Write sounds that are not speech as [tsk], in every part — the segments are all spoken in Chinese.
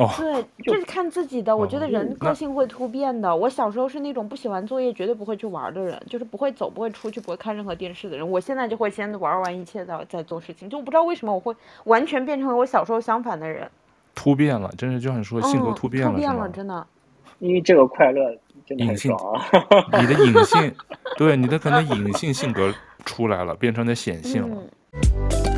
哦，对，就是看自己的。我觉得人个性会突变的。我小时候是那种不写完作业绝对不会去玩的人，就是不会走、不会出去、不会看任何电视的人。我现在就会先玩完一切再再做事情，就我不知道为什么我会完全变成了我小时候相反的人。突变了，真是就像说性格突变了，嗯、突变了，真的。因为这个快乐真的很爽啊！你的隐性，[laughs] 对你的可能隐性性格出来了，变成了显性了。嗯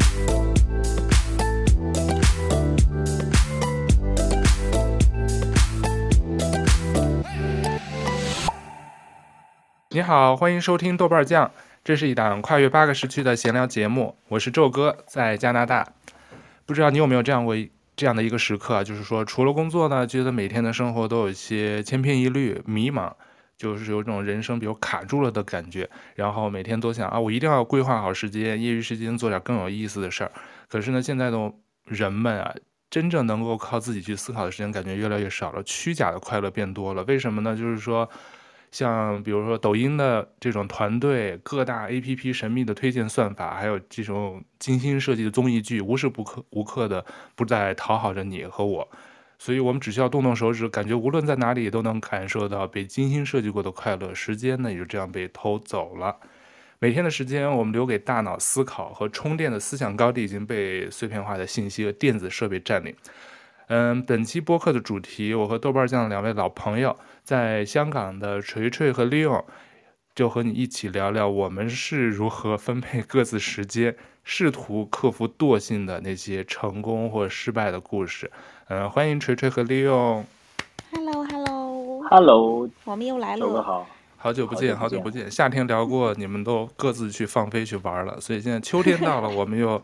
你好，欢迎收听豆瓣酱，这是一档跨越八个时区的闲聊节目。我是宙哥，在加拿大。不知道你有没有这样过这样的一个时刻啊？就是说，除了工作呢，觉得每天的生活都有一些千篇一律、迷茫，就是有种人生比如卡住了的感觉。然后每天都想啊，我一定要规划好时间，业余时间做点更有意思的事儿。可是呢，现在的人们啊，真正能够靠自己去思考的时间，感觉越来越少了，虚假的快乐变多了。为什么呢？就是说。像比如说抖音的这种团队，各大 APP 神秘的推荐算法，还有这种精心设计的综艺剧，无时不刻无刻的不在讨好着你和我，所以我们只需要动动手指，感觉无论在哪里都能感受到被精心设计过的快乐。时间呢，也就这样被偷走了。每天的时间，我们留给大脑思考和充电的思想高地已经被碎片化的信息和电子设备占领。嗯，本期播客的主题，我和豆瓣酱两位老朋友，在香港的锤锤和 Leon，就和你一起聊聊我们是如何分配各自时间，试图克服惰性的那些成功或失败的故事。嗯，欢迎锤锤和 Leon。Hello，Hello，Hello，我们又来了。好，好久不见，好久不见。夏天聊过，你们都各自去放飞去玩了，所以现在秋天到了，我们又。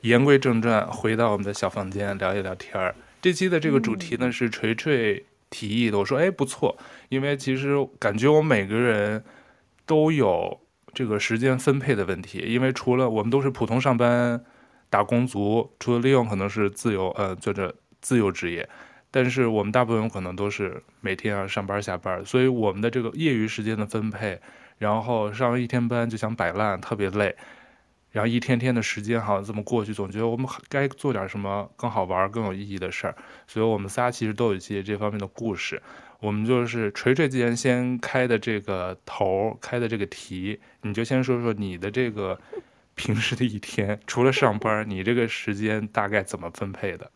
言归正传，回到我们的小房间聊一聊天儿。这期的这个主题呢是锤锤提议的，我说哎不错，因为其实感觉我们每个人都有这个时间分配的问题，因为除了我们都是普通上班打工族，除了利用可能是自由呃做着自由职业，但是我们大部分可能都是每天要上班下班，所以我们的这个业余时间的分配，然后上完一天班就想摆烂，特别累。然后一天天的时间好像这么过去，总觉得我们该做点什么更好玩、更有意义的事儿。所以，我们仨其实都有一些这方面的故事。我们就是锤锤，既然先开的这个头，开的这个题，你就先说说你的这个平时的一天，除了上班，你这个时间大概怎么分配的？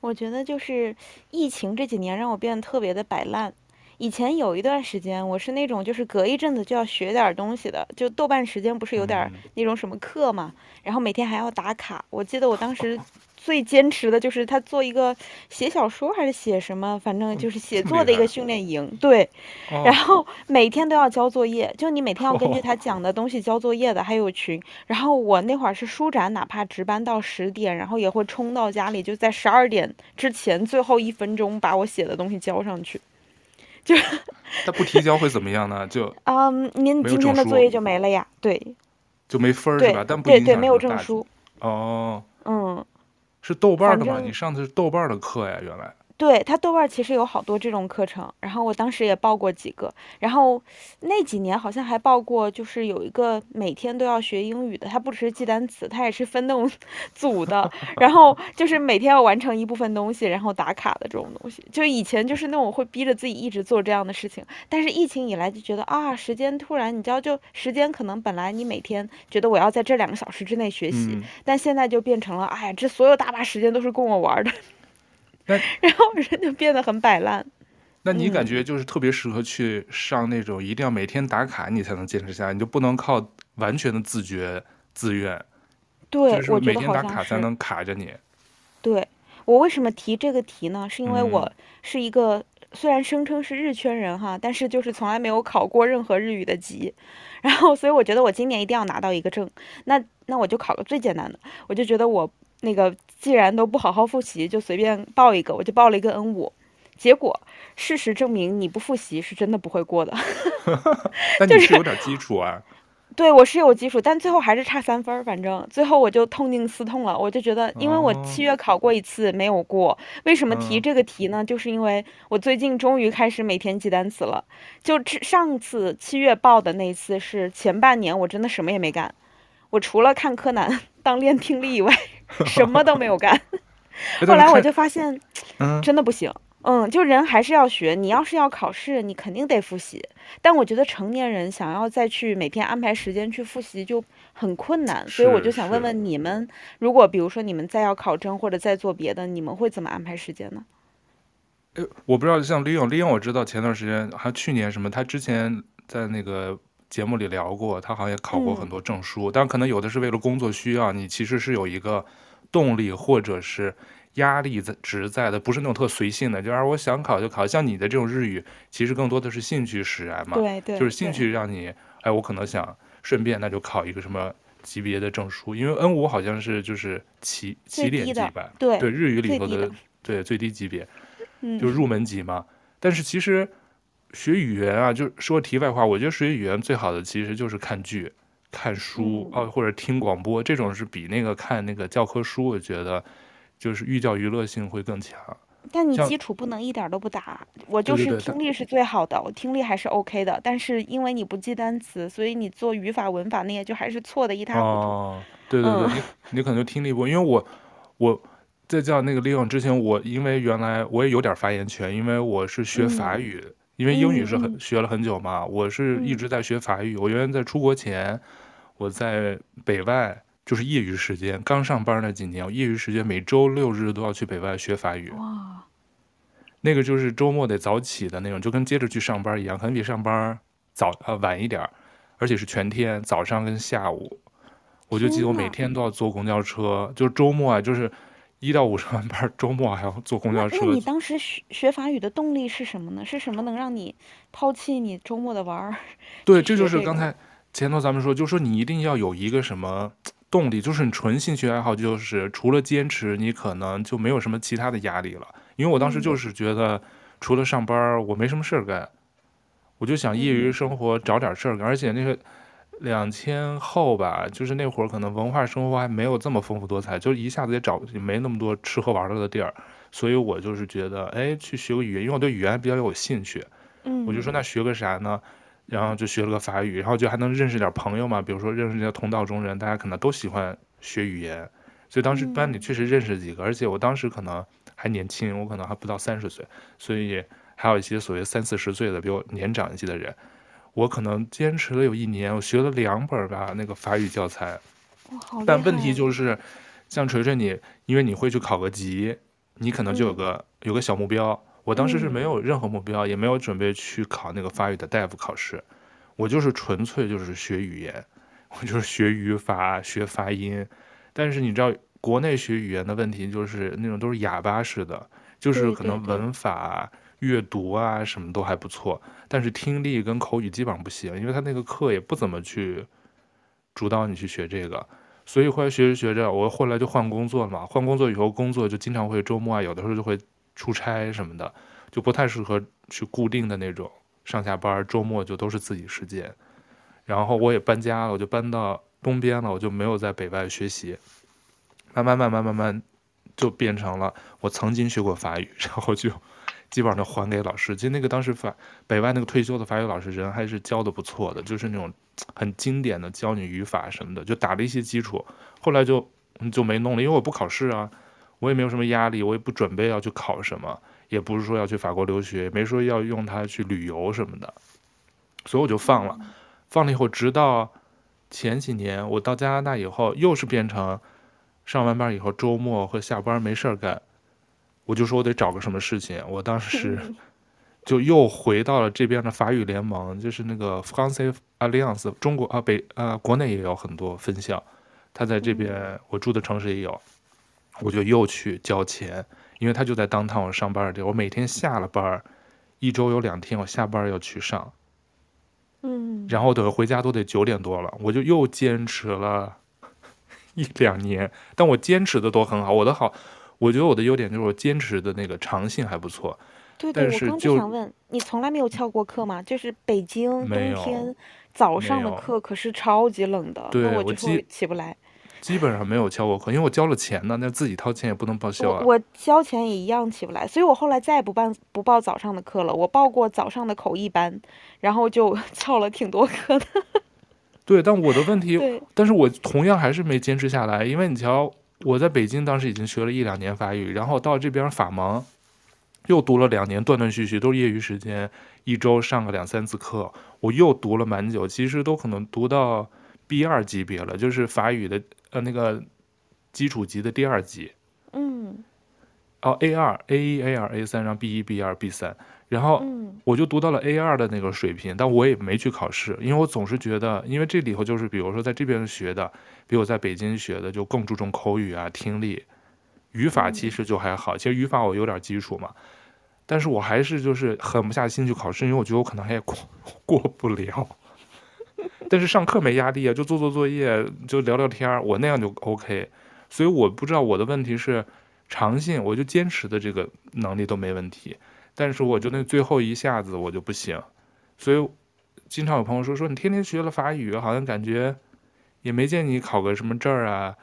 我觉得就是疫情这几年让我变得特别的摆烂。以前有一段时间，我是那种就是隔一阵子就要学点东西的，就豆瓣时间不是有点那种什么课嘛，然后每天还要打卡。我记得我当时最坚持的就是他做一个写小说还是写什么，反正就是写作的一个训练营，对。然后每天都要交作业，就你每天要根据他讲的东西交作业的，还有群。然后我那会儿是书展，哪怕值班到十点，然后也会冲到家里，就在十二点之前最后一分钟把我写的东西交上去。[laughs] 就，他不提交会怎么样呢？就，[laughs] 嗯，您今天的作业就没了呀？对，就没分儿是吧？但不对对，没有证书。哦，嗯，是豆瓣的吗？你上的是豆瓣的课呀？原来。对，他豆瓣其实有好多这种课程，然后我当时也报过几个，然后那几年好像还报过，就是有一个每天都要学英语的，他不只是记单词，他也是分那种 [laughs] 组的，[laughs] 然后就是每天要完成一部分东西，然后打卡的这种东西。就以前就是那种会逼着自己一直做这样的事情，但是疫情以来就觉得啊，时间突然你知道，就时间可能本来你每天觉得我要在这两个小时之内学习，嗯、但现在就变成了，哎呀，这所有大把时间都是供我玩的。那 [laughs] 然后人就变得很摆烂。那你感觉就是特别适合去上那种一定要每天打卡你才能坚持下来，你就不能靠完全的自觉自愿。对，就是每天打卡才能卡着你。对，我为什么提这个题呢？是因为我是一个、嗯、虽然声称是日圈人哈，但是就是从来没有考过任何日语的级，然后所以我觉得我今年一定要拿到一个证。那那我就考个最简单的，我就觉得我。那个既然都不好好复习，就随便报一个，我就报了一个 N 五。结果事实证明，你不复习是真的不会过的。[laughs] 但你是有点基础啊。[laughs] 对，我是有基础，但最后还是差三分儿。反正最后我就痛定思痛了，我就觉得，因为我七月考过一次没有过。为什么提这个题呢？就是因为我最近终于开始每天记单词了。就上次七月报的那一次是前半年，我真的什么也没干。我除了看柯南 [laughs] 当练听力以外，[laughs] 什么都没有干。[laughs] 后来我就发现，嗯，真的不行。嗯，就人还是要学。你要是要考试，你肯定得复习。但我觉得成年人想要再去每天安排时间去复习就很困难，所以我就想问问你们，如果比如说你们再要考证或者再做别的，你们会怎么安排时间呢？呃，我不知道，像李勇，李勇，我知道前段时间还去年什么，他之前在那个节目里聊过，他好像也考过很多证书，嗯、但可能有的是为了工作需要，你其实是有一个动力或者是。压力在值在的，不是那种特随性的，就是我想考就考。像你的这种日语，其实更多的是兴趣使然嘛，对对，就是兴趣让你，哎，我可能想顺便那就考一个什么级别的证书，因为 N 五好像是就是起起点级吧，对对，日语里头的，的对最低级别，嗯，就是入门级嘛。但是其实学语言啊，就说题外话，我觉得学语言最好的其实就是看剧、看书啊，嗯，或者听广播，这种是比那个看那个教科书，我觉得。就是寓教于乐性会更强，但你基础不能一点都不打。我就是听力是最好的，我听力还是 OK 的。但是因为你不记单词，所以你做语法文法那些就还是错的一塌糊涂。哦，对对对，嗯、你你可能就听力不，因为我我在教那个利用之前，我因为原来我也有点发言权，因为我是学法语，嗯、因为英语是很、嗯、学了很久嘛，我是一直在学法语。嗯、我原来在出国前，我在北外。就是业余时间，刚上班那几年，我业余时间每周六日都要去北外学法语。哇，那个就是周末得早起的那种，就跟接着去上班一样，可能比上班早呃晚一点，而且是全天，早上跟下午。我就记得我每天都要坐公交车，就是周末啊，就是一到五 [laughs] 上完班，周末还要坐公交车。那你当时学学法语的动力是什么呢？是什么能让你抛弃你周末的玩儿？[laughs] 对，这就是刚才前头咱们说，就是说你一定要有一个什么。动力就是你纯兴趣爱好，就是除了坚持，你可能就没有什么其他的压力了。因为我当时就是觉得，除了上班，我没什么事儿干，我就想业余生活找点事儿干。而且那个两千后吧，就是那会儿可能文化生活还没有这么丰富多彩，就一下子也找没那么多吃喝玩乐的地儿，所以我就是觉得，哎，去学个语言，因为我对语言比较有兴趣，嗯，我就说那学个啥呢？然后就学了个法语，然后就还能认识点朋友嘛，比如说认识一些同道中人，大家可能都喜欢学语言，所以当时班里确实认识几个，嗯、而且我当时可能还年轻，我可能还不到三十岁，所以还有一些所谓三四十岁的比我年长一些的人，我可能坚持了有一年，我学了两本吧那个法语教材，但问题就是，像锤锤你，因为你会去考个级，你可能就有个、嗯、有个小目标。我当时是没有任何目标，嗯、也没有准备去考那个法语的大夫考试，我就是纯粹就是学语言，我就是学语法、学发音。但是你知道，国内学语言的问题就是那种都是哑巴式的，就是可能文法、阅读啊什么都还不错，但是听力跟口语基本上不行，因为他那个课也不怎么去主导你去学这个。所以后来学着学着，我后来就换工作了嘛，换工作以后工作就经常会周末啊，有的时候就会。出差什么的就不太适合去固定的那种上下班，周末就都是自己时间。然后我也搬家了，我就搬到东边了，我就没有在北外学习。慢慢慢慢慢慢就变成了我曾经学过法语，然后就基本上就还给老师。其实那个当时法北外那个退休的法语老师人还是教的不错的，就是那种很经典的教你语法什么的，就打了一些基础。后来就就没弄了，因为我不考试啊。我也没有什么压力，我也不准备要去考什么，也不是说要去法国留学，也没说要用它去旅游什么的，所以我就放了。放了以后，直到前几年我到加拿大以后，又是变成上完班以后周末或下班没事儿干，我就说我得找个什么事情。我当时 [laughs] 就又回到了这边的法语联盟，就是那个 Français Alliance，中国啊北啊国内也有很多分校，他在这边我住的城市也有。我就又去交钱，因为他就在 downtown 我上班的地儿。我每天下了班，一周有两天我下班要去上，嗯，然后等回家都得九点多了。我就又坚持了一两年，但我坚持的都很好。我的好，我觉得我的优点就是我坚持的那个长性还不错。对对，我刚就想问你，从来没有翘过课吗？就是北京冬天早上的课可是超级冷的，对，那我就会起不来。基本上没有翘过课，因为我交了钱呢，那自己掏钱也不能报销啊。我，我交钱也一样起不来，所以我后来再也不办不报早上的课了。我报过早上的口译班，然后就 [laughs] 翘了挺多课的。[laughs] 对，但我的问题，但是我同样还是没坚持下来，因为你瞧，我在北京当时已经学了一两年法语，然后到这边法盲，又读了两年，断断续续都是业余时间，一周上个两三次课，我又读了蛮久，其实都可能读到 B 二级别了，就是法语的呃那个基础级的第二级。嗯。哦，A 二、A 一、A 二、A 三，然后 B 一、B 二、B 三，然后我就读到了 A 二的那个水平，但我也没去考试，因为我总是觉得，因为这里头就是比如说在这边学的，比我在北京学的就更注重口语啊、听力，语法其实就还好，其实语法我有点基础嘛，但是我还是就是狠不下心去考试，因为我觉得我可能还也过过不了。但是上课没压力啊，就做做作业，就聊聊天，我那样就 OK。所以我不知道我的问题是。长性，我就坚持的这个能力都没问题，但是我就那最后一下子我就不行，所以经常有朋友说说你天天学了法语，好像感觉也没见你考个什么证啊，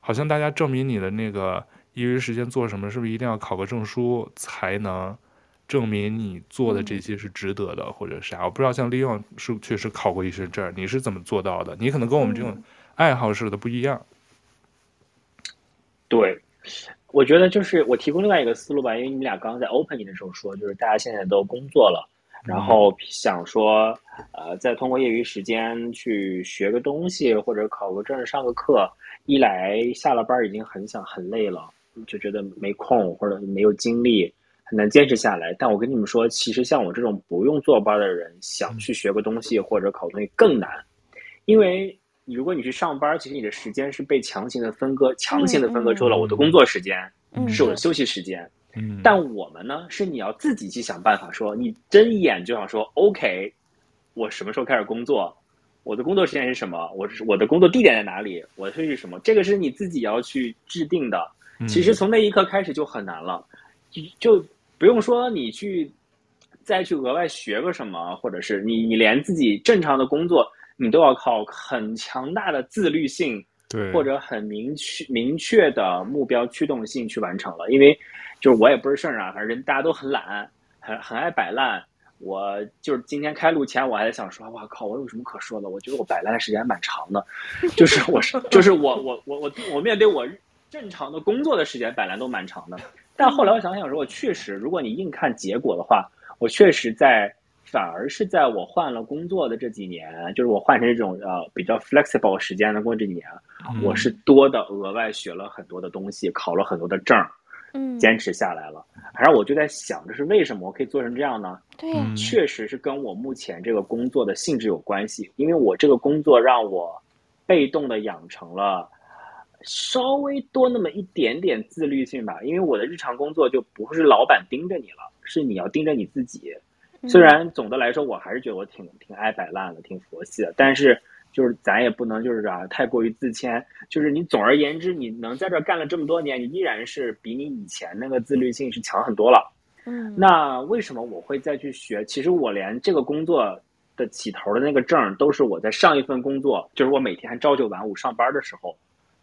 好像大家证明你的那个业余时间做什么，是不是一定要考个证书才能证明你做的这些是值得的，或者啥？我不知道像利用是确实考过一些证，你是怎么做到的？你可能跟我们这种爱好似的不一样。对。我觉得就是我提供另外一个思路吧，因为你们俩刚刚在 opening 的时候说，就是大家现在都工作了，然后想说，呃，再通过业余时间去学个东西或者考个证、上个课，一来下了班已经很想很累了，就觉得没空或者没有精力，很难坚持下来。但我跟你们说，其实像我这种不用坐班的人，想去学个东西或者考东西更难，因为。如果你去上班，其实你的时间是被强行的分割，强行的分割出了我的工作时间，嗯、是我的休息时间。嗯，但我们呢，是你要自己去想办法说，说你睁眼就想说，OK，我什么时候开始工作？我的工作时间是什么？我是我的工作地点在哪里？我的休息是什么？这个是你自己要去制定的。其实从那一刻开始就很难了，就就不用说你去再去额外学个什么，或者是你你连自己正常的工作。你都要靠很强大的自律性，对，或者很明确明确的目标驱动性去完成了。因为，就是我也不是圣人啊，反正大家都很懒，很很爱摆烂。我就是今天开录前，我还在想说，哇靠，我有什么可说的？我觉得我摆烂的时间还蛮长的，就是我是就是我我我我我面对我正常的工作的时间摆烂都蛮长的。但后来我想想说，我确实，如果你硬看结果的话，我确实在。反而是在我换了工作的这几年，就是我换成这种呃比较 flexible 时间的工作这几年，嗯、我是多的额外学了很多的东西，考了很多的证，嗯，坚持下来了。然后我就在想，这是为什么我可以做成这样呢？对、嗯，确实是跟我目前这个工作的性质有关系，因为我这个工作让我被动的养成了稍微多那么一点点自律性吧，因为我的日常工作就不是老板盯着你了，是你要盯着你自己。虽然总的来说，我还是觉得我挺挺爱摆烂的，挺佛系的，但是就是咱也不能就是啊太过于自谦。就是你总而言之，你能在这干了这么多年，你依然是比你以前那个自律性是强很多了。嗯，那为什么我会再去学？其实我连这个工作的起头的那个证，都是我在上一份工作，就是我每天还朝九晚五上班的时候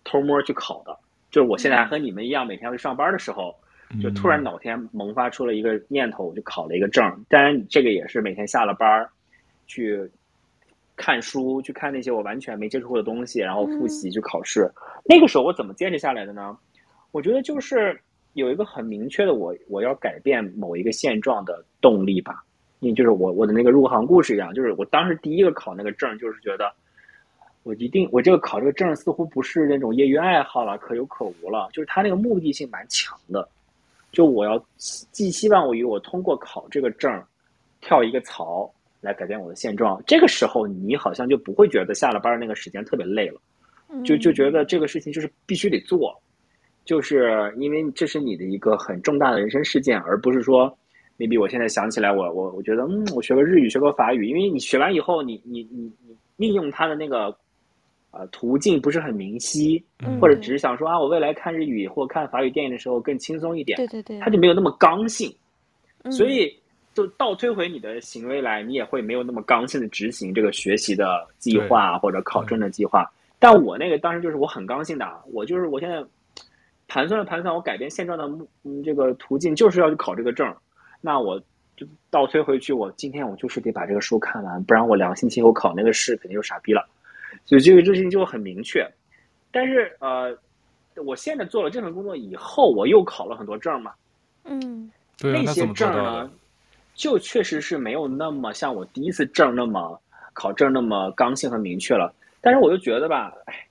偷摸去考的。就是我现在还和你们一样，每天要去上班的时候。就突然脑天萌发出了一个念头，我就考了一个证。当然，这个也是每天下了班去看书，去看那些我完全没接触过的东西，然后复习去考试。那个时候我怎么坚持下来的呢？我觉得就是有一个很明确的我我要改变某一个现状的动力吧。因为就是我我的那个入行故事一样，就是我当时第一个考那个证，就是觉得我一定我这个考这个证似乎不是那种业余爱好了，可有可无了，就是他那个目的性蛮强的。就我要寄希望于我通过考这个证，跳一个槽来改变我的现状。这个时候，你好像就不会觉得下了班那个时间特别累了，就就觉得这个事情就是必须得做，就是因为这是你的一个很重大的人生事件，而不是说，maybe 我现在想起来我，我我我觉得，嗯，我学个日语，学个法语，因为你学完以后，你你你你利用它的那个。呃，途径不是很明晰，或者只是想说啊，我未来看日语或看法语电影的时候更轻松一点，对对对，他就没有那么刚性，所以就倒推回你的行为来，你也会没有那么刚性的执行这个学习的计划或者考证的计划。但我那个当时就是我很刚性的，我就是我现在盘算了盘算，我改变现状的目嗯这个途径就是要去考这个证，那我就倒推回去，我今天我就是得把这个书看完，不然我两个星期后考那个试肯定就傻逼了。所以这个事情就很明确，但是呃，我现在做了这份工作以后，我又考了很多证嘛。嗯，那些证呢呢，就确实是没有那么像我第一次证那么考证那么刚性和明确了。但是我就觉得吧，哎，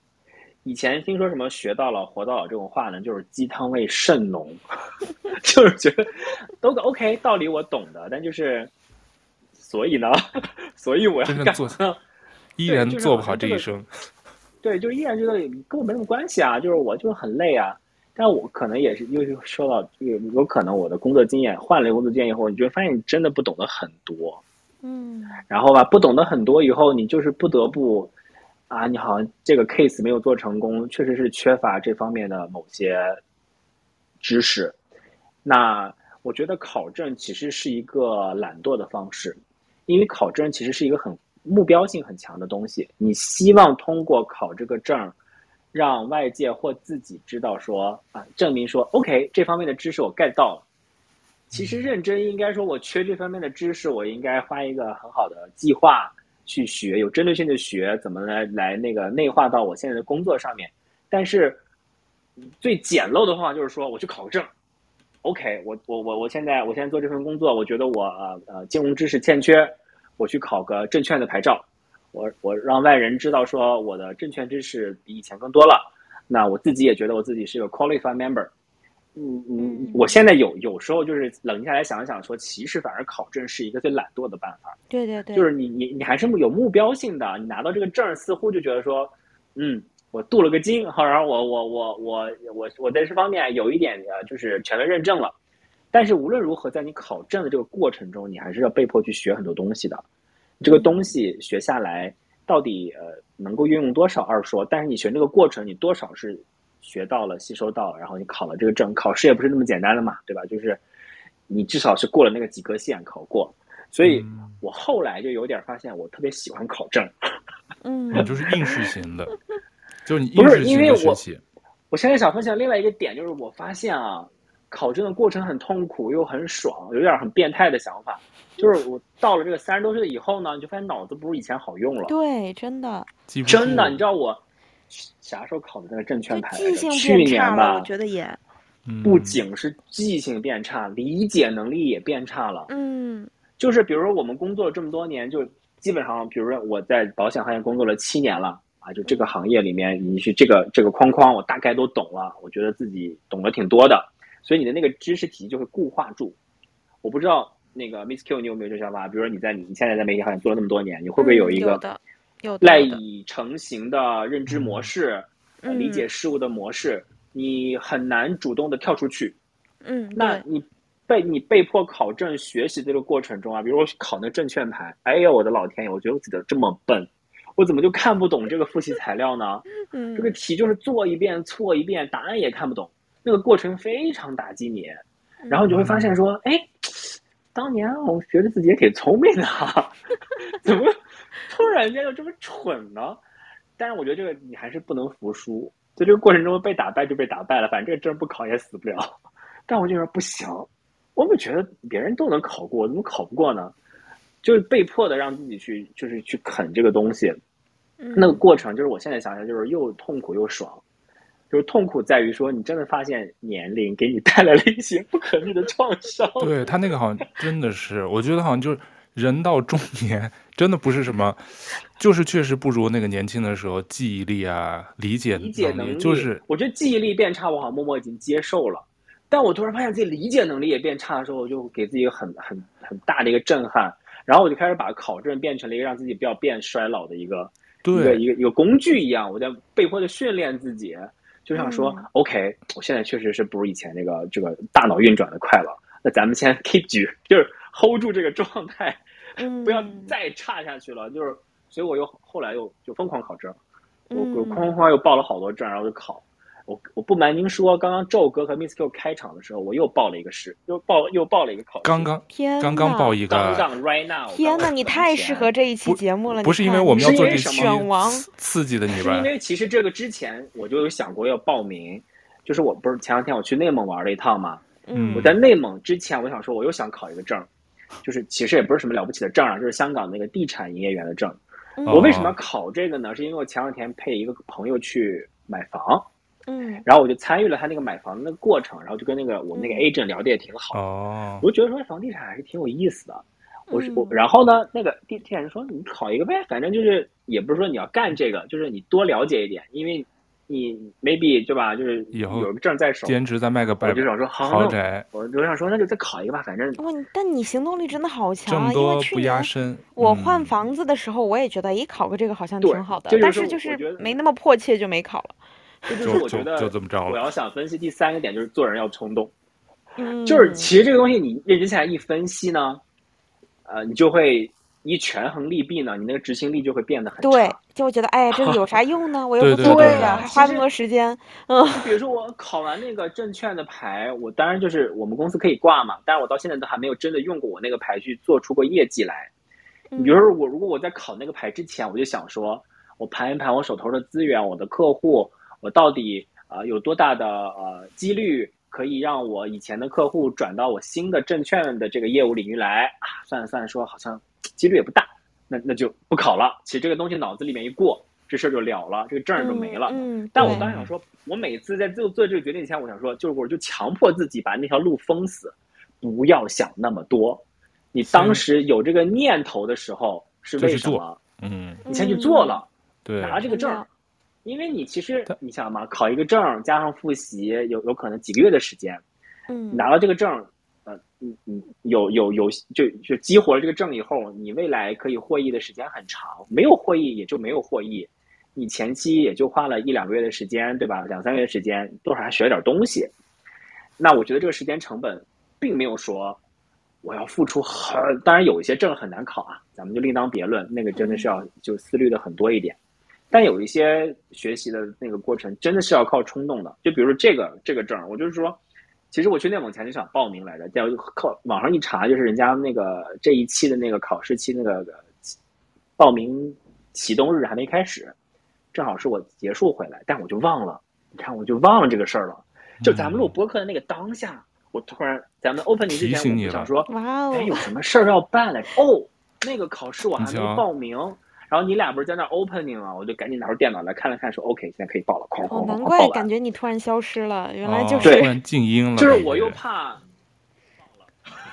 以前听说什么学到老活到老这种话呢，就是鸡汤味甚浓，[laughs] 就是觉得都 OK，道理我懂的，但就是所以呢，[laughs] 所以我要干做，依然做不好这一生。[laughs] 对，就依然觉得跟我没什么关系啊，就是我就很累啊。但我可能也是，又是说到有有可能我的工作经验换了工作经验以后，你就发现你真的不懂得很多，嗯，然后吧，不懂得很多以后，你就是不得不啊，你好像这个 case 没有做成功，确实是缺乏这方面的某些知识。那我觉得考证其实是一个懒惰的方式，因为考证其实是一个很目标性很强的东西，你希望通过考这个证。让外界或自己知道说啊，证明说 OK 这方面的知识我 get 到了。其实认真应该说，我缺这方面的知识，我应该花一个很好的计划去学，有针对性的学，怎么来来那个内化到我现在的工作上面。但是最简陋的话就是说，我去考个证。OK，我我我我现在我现在做这份工作，我觉得我呃呃金融知识欠缺，我去考个证券的牌照。我我让外人知道说我的证券知识比以前更多了，那我自己也觉得我自己是一个 qualified member。嗯嗯，我现在有有时候就是冷静下来想一想说，其实反而考证是一个最懒惰的办法。对对对，就是你你你还是有目标性的，你拿到这个证似乎就觉得说，嗯，我镀了个金，好，然后我我我我我我在这方面有一点呃就是权威认证了。但是无论如何，在你考证的这个过程中，你还是要被迫去学很多东西的。这个东西学下来，到底呃能够运用多少二说，但是你学这个过程，你多少是学到了、吸收到了，然后你考了这个证，考试也不是那么简单的嘛，对吧？就是你至少是过了那个及格线，考过。所以我后来就有点发现，我特别喜欢考证。[laughs] 嗯，你就是应试型的，[laughs] 就是你应试型的学习。我现在想分享另外一个点，就是我发现啊，考证的过程很痛苦又很爽，有点很变态的想法。就是我到了这个三十多岁以后呢，你就发现脑子不如以前好用了。对，真的，真的，你知道我啥时候考的那个证券牌？记性去年吧，我觉得也，不仅是记性变差，理解能力也变差了。嗯，就是比如说我们工作了这么多年，就基本上，比如说我在保险行业工作了七年了啊，就这个行业里面，你是这个这个框框，我大概都懂了，我觉得自己懂得挺多的，所以你的那个知识体系就会固化住。我不知道。那个 Miss Q，你有没有这想法？比如说你在你现在在媒体行业做了那么多年，你会不会有一个赖以成型的认知模式、嗯、理解事物的模式？你很难主动的跳出去。嗯，那你被你被迫考证学习这个过程中啊，比如我考那证券牌，哎呀，我的老天爷，我觉得我自己这么笨，我怎么就看不懂这个复习材料呢？嗯，这个题就是做一遍错一遍，答案也看不懂，那个过程非常打击你，然后你就会发现说，哎。当年我觉得自己也挺聪明的，[laughs] 怎么突然间就这么蠢呢？但是我觉得这个你还是不能服输，在这个过程中被打败就被打败了，反正这个证不考也死不了。[laughs] 但我就说不行，我们觉得别人都能考过，我怎么考不过呢？就是被迫的让自己去，就是去啃这个东西，那个过程就是我现在想想就是又痛苦又爽。就是痛苦在于说，你真的发现年龄给你带来了一些不可逆的创伤。对，他那个好像真的是，我觉得好像就是人到中年，真的不是什么，就是确实不如那个年轻的时候记忆力啊、理解理解能力。就是我觉得记忆力变差，我好像默默已经接受了。但我突然发现自己理解能力也变差的时候，我就给自己一个很很很大的一个震撼。然后我就开始把考证变成了一个让自己不要变衰老的一个对一个一个一个工具一样，我在被迫的训练自己。就像说、嗯、，OK，我现在确实是不如以前那个这个大脑运转的快了。那咱们先 [laughs] keep 住，就是 hold 住这个状态，不要再差下去了。嗯、就是，所以我又后来又就疯狂考证，我我哐哐又报了好多证，然后就考。我我不瞒您说，刚刚宙哥和 Miss Q 开场的时候，我又报了一个试，又报又报了一个考试。刚刚天，刚刚报一个。刚刚 right now。天呐，你太适合这一期节目了。不，不是因为我们要做这期选王刺激的你吧？是因为其实这个之前我就有想过要报名，就是我不是前两天我去内蒙玩了一趟嘛。嗯。我在内蒙之前，我想说我又想考一个证，就是其实也不是什么了不起的证啊，就是香港那个地产营业员的证。嗯。我为什么要考这个呢？是因为我前两天陪一个朋友去买房。嗯，然后我就参与了他那个买房的过程，然后就跟那个我们那个 agent 聊的也挺好。哦，我就觉得说房地产还是挺有意思的。我是我，嗯然后呢，那个地地产人说你考一个呗，反正就是也不是说你要干这个，就是你多了解一点，因为你 maybe 对吧？就是以后有个证在手，兼职再卖个我白就想说好，豪那宅，我就想说那就再考一个吧，反正哇，但你行动力真的好强啊！因这么多不为去年压身。我换嗯房子的时候，我也觉得，咦，考个这个好像挺好的但是就是没那么迫切，就没考了。这就就是我觉得就这么着了。我要想分析第三个点，就是做人要冲动。嗯，就是其实这个东西你认真下来一分析呢，呃，你就会一权衡利弊呢，你那个执行力就会变得很。对，就会觉得，哎，这个有啥用呢？[laughs] 我又不对对做这个，对对还花那么多时间。嗯，比如说我考完那个证券的牌，我当然就是我们公司可以挂嘛，但是我到现在都还没有真的用过我那个牌去做出过业绩来。你比如说我如果我在考那个牌之前，我就想说，我盘一盘我手头的资源，我的客户，我到底啊、呃、有多大的呃几率可以让我以前的客户转到我新的证券的这个业务领域来啊？算了算了，说好像几率也不大，那那就不考了。其实这个东西脑子里面一过，这事儿就了了，这个证儿就没了。嗯，但我对当时想说，我每次在做做这个决定前，我想说，就是我就强迫自己把那条路封死，不要想那么多。你当时有这个念头的时候是为什么？嗯，你先去做了，对，拿这个证儿嗯，因为你其实你想嘛，考一个证加上复习，有有可能几个月的时间，嗯，拿到这个证，呃，你你有有有就就激活了这个证以后，你未来可以获益的时间很长，没有获益也就没有获益，你前期也就花了一两个月的时间，对吧？两三个月的时间，多少还学了点东西。那我觉得这个时间成本并没有说我要付出很，当然有一些证很难考啊，咱们就另当别论，那个真的是要就思虑的很多一点。但有一些学习的那个过程真的是要靠冲动的，就比如说这个这个证，我就是说，其实我去内蒙前就想报名来着，但靠网上一查，就是人家那个这一期的那个考试期那个报名启动日还没开始，正好是我结束回来，但我就忘了，你看我就忘了这个事儿了。就咱们录播客的那个当下，我突然咱们 opening 之前，我就想说，哇哦，哎，有什么事儿要办来着？哦，那个考试我还没报名。然后你俩不是在那 opening 啊，我就赶紧拿出电脑来看了看，说 OK，现在可以报了，哐哐哐，哦，难怪感觉你突然消失了，原来就哦、是突然静音了。就是我又怕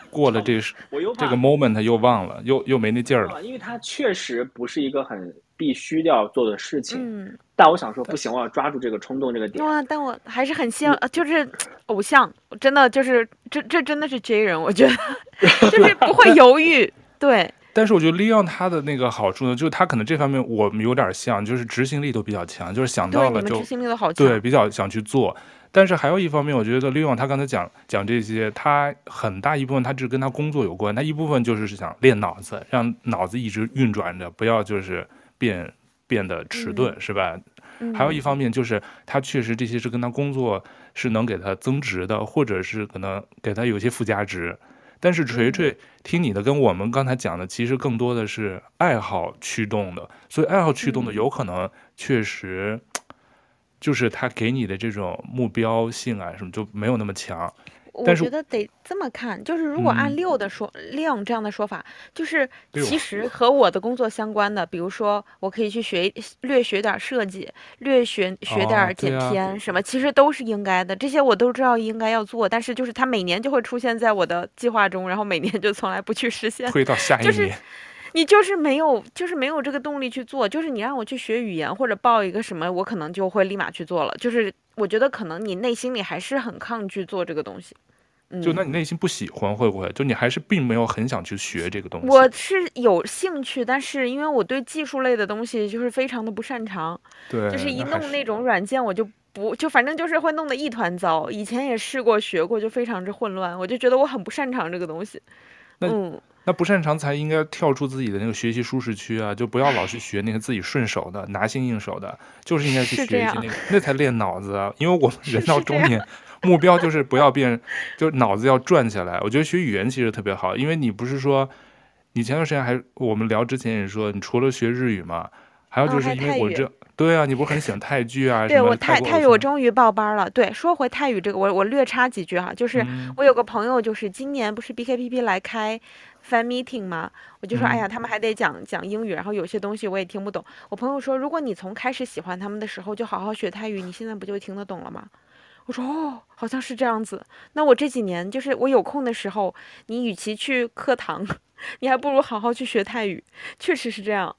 过了这个，我又这个 moment 又忘了，又又没那劲儿了。因为它确实不是一个很必须要做的事情。嗯。但我想说，不行，我要抓住这个冲动这个点。哇！但我还是很希望，就是偶像，真的就是这这真的是 J 人，我觉得 [laughs] 就是不会犹豫，对。但是我觉得 Leon 他的那个好处呢，就是他可能这方面我们有点像，就是执行力都比较强，就是想到了就执行力都好强，对，比较想去做。但是还有一方面，我觉得 Leon 他刚才讲讲这些，他很大一部分他只跟他工作有关，他一部分就是想练脑子，让脑子一直运转着，不要就是变变得迟钝，嗯、是吧？嗯、还有一方面就是他确实这些是跟他工作是能给他增值的，或者是可能给他有些附加值。但是锤锤听你的，跟我们刚才讲的，其实更多的是爱好驱动的，所以爱好驱动的有可能确实 [tsk] 就是他给你的这种目标性啊什么就没有那么强。我觉得得这么看，就是如果按六的说，量、嗯、这样的说法，就是其实和我的工作相关的，比如说我可以去学略学点设计，略学学点剪片、哦啊、什么，其实都是应该的，这些我都知道应该要做，但是就是它每年就会出现在我的计划中，然后每年就从来不去实现，推到下一年。就是你就是没有，就是没有这个动力去做。就是你让我去学语言或者报一个什么，我可能就会立马去做了。就是我觉得可能你内心里还是很抗拒做这个东西。嗯、就那你内心不喜欢会不会？就你还是并没有很想去学这个东西。我是有兴趣，但是因为我对技术类的东西就是非常的不擅长。对。就是一弄那种软件，我就不就反正就是会弄得一团糟。以前也试过学过，就非常之混乱。我就觉得我很不擅长这个东西。那嗯。那不擅长才应该跳出自己的那个学习舒适区啊，就不要老去学那个自己顺手的、拿心应手的，就是应该去学一些那个，那才练脑子啊。因为我们人到中年，目标就是不要变，就脑子要转起来。我觉得学语言其实特别好，因为你不是说，你前段时间还我们聊之前也说，你除了学日语嘛，还有就是因为我这。哦对啊，你不是很喜欢 [laughs] 泰剧啊？对我泰泰语我终于报班了。对，说回泰语这个，我我略插几句哈，就是我有个朋友，就是今年不是 BKPP 来开 fan meeting 吗？我就说，哎呀，他们还得讲讲英语，然后有些东西我也听不懂。我朋友说，如果你从开始喜欢他们的时候就好好学泰语，你现在不就听得懂了吗？我说哦，好像是这样子。那我这几年就是我有空的时候，你与其去课堂，[laughs] 你还不如好好去学泰语。确实是这样。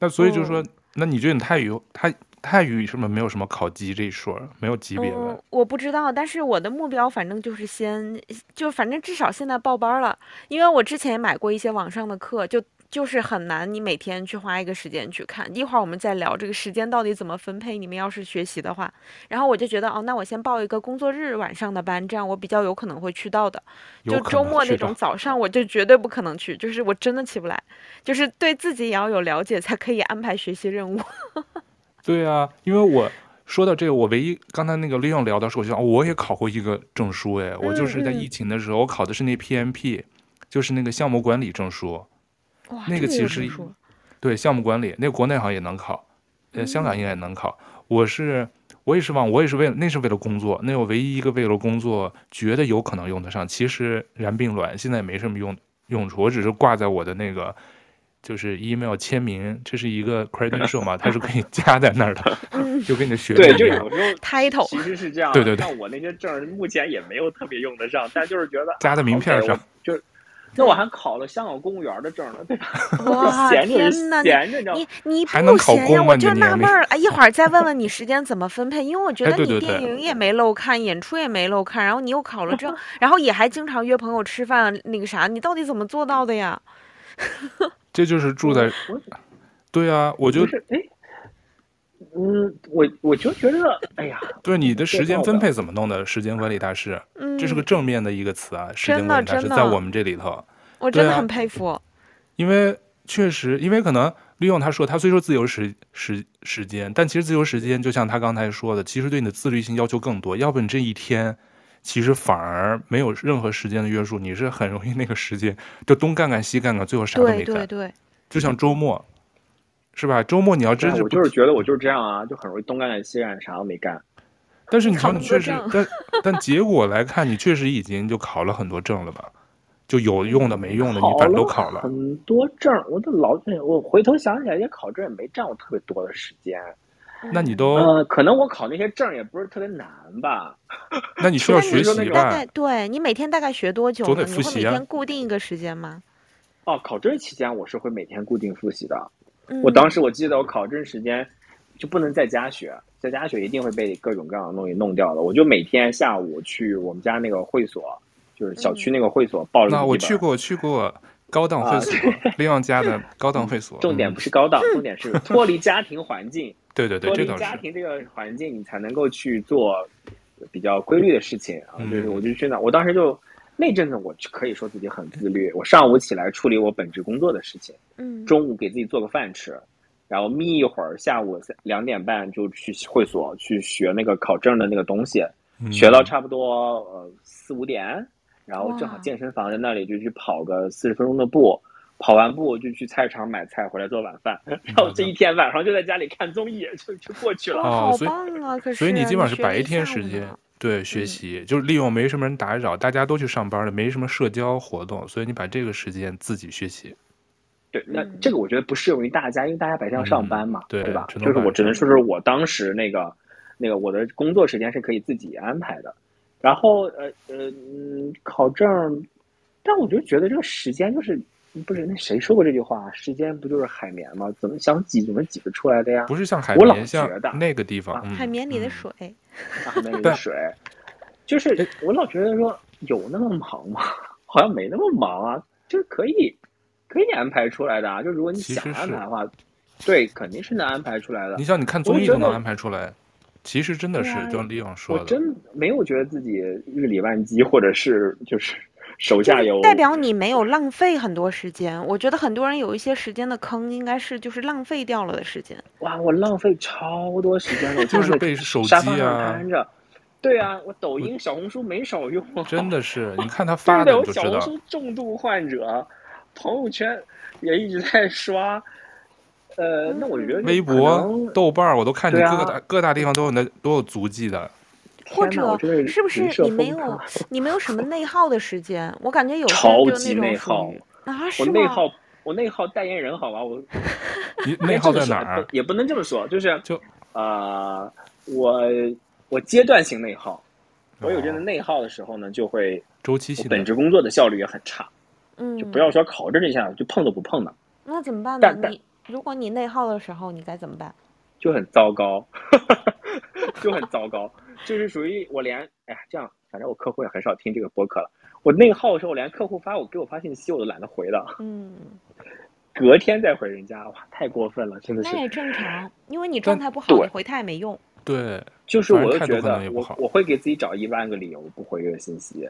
那所以就是说。那你觉得你泰语泰泰语是不是没有什么考级这一说，没有级别的？我不知道，但是我的目标反正就是先，就反正至少现在报班了，因为我之前也买过一些网上的课，就。就是很难，你每天去花一个时间去看。一会儿我们再聊这个时间到底怎么分配。你们要是学习的话，然后我就觉得哦，那我先报一个工作日晚上的班，这样我比较有可能会去到的。就周末那种早上，我就绝对不可能去，就是我真的起不来。就是对自己也要有了解，才可以安排学习任务。[laughs] 对啊，因为我说到这个，我唯一刚才那个利用聊的时候，我就想我也考过一个证书，哎，我就是在疫情的时候，我考的是那 PMP，就是那个项目管理证书。那个其实对项目管理，那个国内好像也能考，呃，香港应该也能考。我是我也是忘，我也是为了那是为了工作，那我唯一一个为了工作觉得有可能用得上，其实然并卵，现在也没什么用用处。我只是挂在我的那个就是 email 签名，这是一个 credential 嘛，它是可以加在那儿的，[laughs] 就跟你的学对，就有时候 [laughs] title 其实是这样。对对对，像我那些证目前也没有特别用得上，但就是觉得加在名片上，就是。那我还考了香港公务员的证呢，对吧？哇，[laughs] 闲着天哪！闲着你你不还能考公吗？我就纳闷儿，哎，一会儿再问问你时间怎么分配，因为我觉得你电影也没漏看，演出也没漏看，然后你又考了证，[laughs] 然后也还经常约朋友吃饭，那个啥，你到底怎么做到的呀？[laughs] 这就是住在，对啊，我就哎。嗯，我我就觉得，哎呀，对你的时间分配怎么弄的？时间管理大师，嗯，这是个正面的一个词啊。时间管理大师在我们这里头，我真的很佩服。啊、因为确实，因为可能利用他说，他虽说自由时时时间，但其实自由时间就像他刚才说的，其实对你的自律性要求更多。要不你这一天其实反而没有任何时间的约束，你是很容易那个时间就东干干西干干，最后啥都没干。对对对，就像周末。是吧？周末你要真是，我就是觉得我就是这样啊，就很容易东干干西干，啥都没干。但是你说你确实，但但结果来看，你确实已经就考了很多证了吧？就有用的没用的，你反正都考了。很多证，我都老我回头想起来，也考证也没占我特别多的时间。那你都呃，可能我考那些证也不是特别难吧？[laughs] 那你需要 [laughs] 学习吧？对，你每天大概学多久？你会每天固定一个时间吗？哦，考证期间我是会每天固定复习的。我当时我记得我考证时间就不能在家学，在家学一定会被各种各样的东西弄掉的。我就每天下午去我们家那个会所，就是小区那个会所报了。那我去过，我去过高档会所，利旺家的 [laughs] 高档会所。重点不是高档，重点是脱离家庭环境。[laughs] 对对对，脱离家庭这个环境，你才能够去做比较规律的事情啊。就是我就去那，我当时就。那阵子我可以说自己很自律，我上午起来处理我本职工作的事情，嗯，中午给自己做个饭吃，然后眯一会儿，下午两点半就去会所去学那个考证的那个东西，嗯、学到差不多呃四五点，然后正好健身房在那里就去跑个四十分钟的步，跑完步就去菜市场买菜回来做晚饭，然后这一天晚上就在家里看综艺就就过去了。好棒啊！可是所以你基本上是白天时间。对，学习就是利用没什么人打扰，大家都去上班了，没什么社交活动，所以你把这个时间自己学习。对，那这个我觉得不适用于大家，因为大家白天要上班嘛，对，对吧？就是我只能说是我当时那个那个我的工作时间是可以自己安排的。然后呃呃嗯，考证，但我就觉得这个时间就是不是那谁说过这句话？时间不就是海绵吗？怎么想挤怎么挤得出来的呀？不是像海绵，我老觉得那个地方，海绵里的水。海绵里的 [laughs] 水，就是我老觉得说有那么忙吗？[laughs] 好像没那么忙啊，就是可以可以安排出来的啊。就如果你想安排的话，对，肯定是能安排出来的。你像，你看综艺都能安排出来，其实真的是就像李勇说的，我真没有觉得自己日理万机，或者是就是。手下有代表你没有浪费很多时间，我觉得很多人有一些时间的坑，应该是就是浪费掉了的时间。哇，我浪费超多时间了，就是被手机啊，对啊，我抖音、小红书没少用。真的是，你看他 [laughs] 发的就知道。小红书重度患者，朋友圈也一直在刷。呃，那我觉得微博、豆瓣我都看你各大、啊、各大地方都有那都有足迹的。或者是不是你没有你没有什么内耗的时间？我感觉有超级内耗啊！我内耗，我内耗代言人好吧？我 [laughs] 内耗在哪儿？也不能这么说，就是就啊、呃，我我阶段性内耗，我有这个内耗的时候呢，就会周期性本职工作的效率也很差。嗯，就不要说考这一下，就碰都不碰的。那怎么办呢？你如果你内耗的时候，你该怎么办？就很糟糕，[laughs] 就很糟糕。就是属于我连哎呀这样，反正我客户也很少听这个播客了。我内耗的时候，我连客户发我给我发信息，我都懒得回了。嗯，隔天再回人家，哇，太过分了，真的是。那也正常，因为你状态不好，你回他也没用。对，就是我就觉得我我会给自己找一万个理由不回这个信息，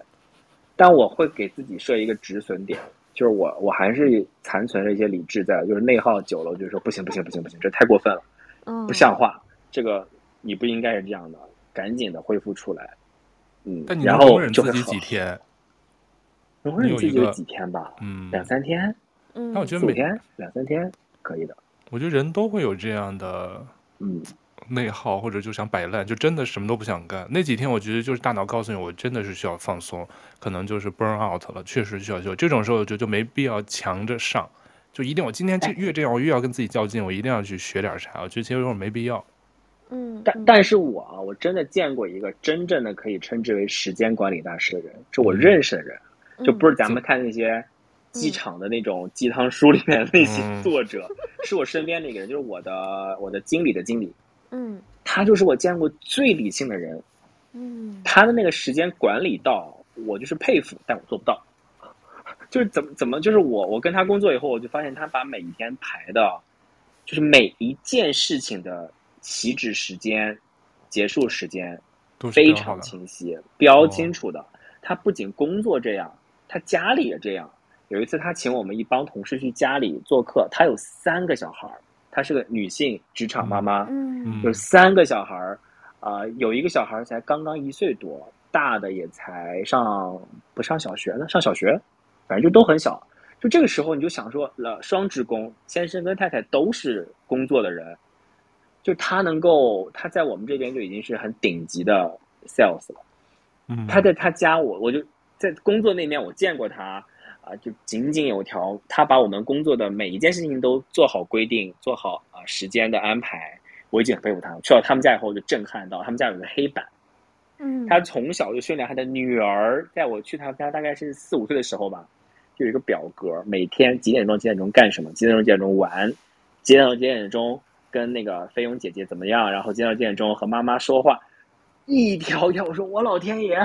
但我会给自己设一个止损点，就是我我还是残存着一些理智在，就是内耗久了，我就说不行不行不行不行，这太过分了，嗯，不像话，这个你不应该是这样的。赶紧的恢复出来，嗯，但你然后就自己几天，容忍自己就几天吧，嗯，两三天，嗯，那我觉得每天两三天可以的。我觉得人都会有这样的，嗯，内耗或者就想摆烂，就真的什么都不想干。那几天我觉得就是大脑告诉你，我真的是需要放松，可能就是 burn out 了，确实需要休。这种时候我觉得就没必要强着上，就一定我今天越这样，我越要跟自己较劲，我一定要去学点啥。我觉得其实有点没必要。嗯，但但是我啊，我真的见过一个真正的可以称之为时间管理大师的人，是我认识的人，嗯、就不是咱们看那些机场的那种鸡汤书里面的那些作者，嗯、是我身边那个人，就是我的我的经理的经理，嗯，他就是我见过最理性的人，嗯，他的那个时间管理到我就是佩服，但我做不到，就是怎么怎么就是我我跟他工作以后，我就发现他把每一天排的，就是每一件事情的。起止时间、结束时间非常清晰，标清楚的。他不仅工作这样，他家里也这样。有一次，他请我们一帮同事去家里做客，他有三个小孩儿，他是个女性职场妈妈，嗯，有三个小孩儿，啊、呃，有一个小孩才刚刚一岁多，大的也才上不上小学呢，上小学，反正就都很小。就这个时候，你就想说了，双职工，先生跟太太都是工作的人。就他能够，他在我们这边就已经是很顶级的 sales 了。嗯，他在他家，我我就在工作那面我见过他啊，就井井有条。他把我们工作的每一件事情都做好规定，做好啊时间的安排，我已经很佩服他。去到他们家以后，就震撼到他们家有个黑板。嗯，他从小就训练他的女儿，在我去他们家大概是四五岁的时候吧，就有一个表格，每天几点钟几点钟干什么，几点钟几点钟玩，几点钟几点钟。跟那个菲佣姐姐怎么样？然后几点钟几点钟和妈妈说话，一条条。我说我老天爷，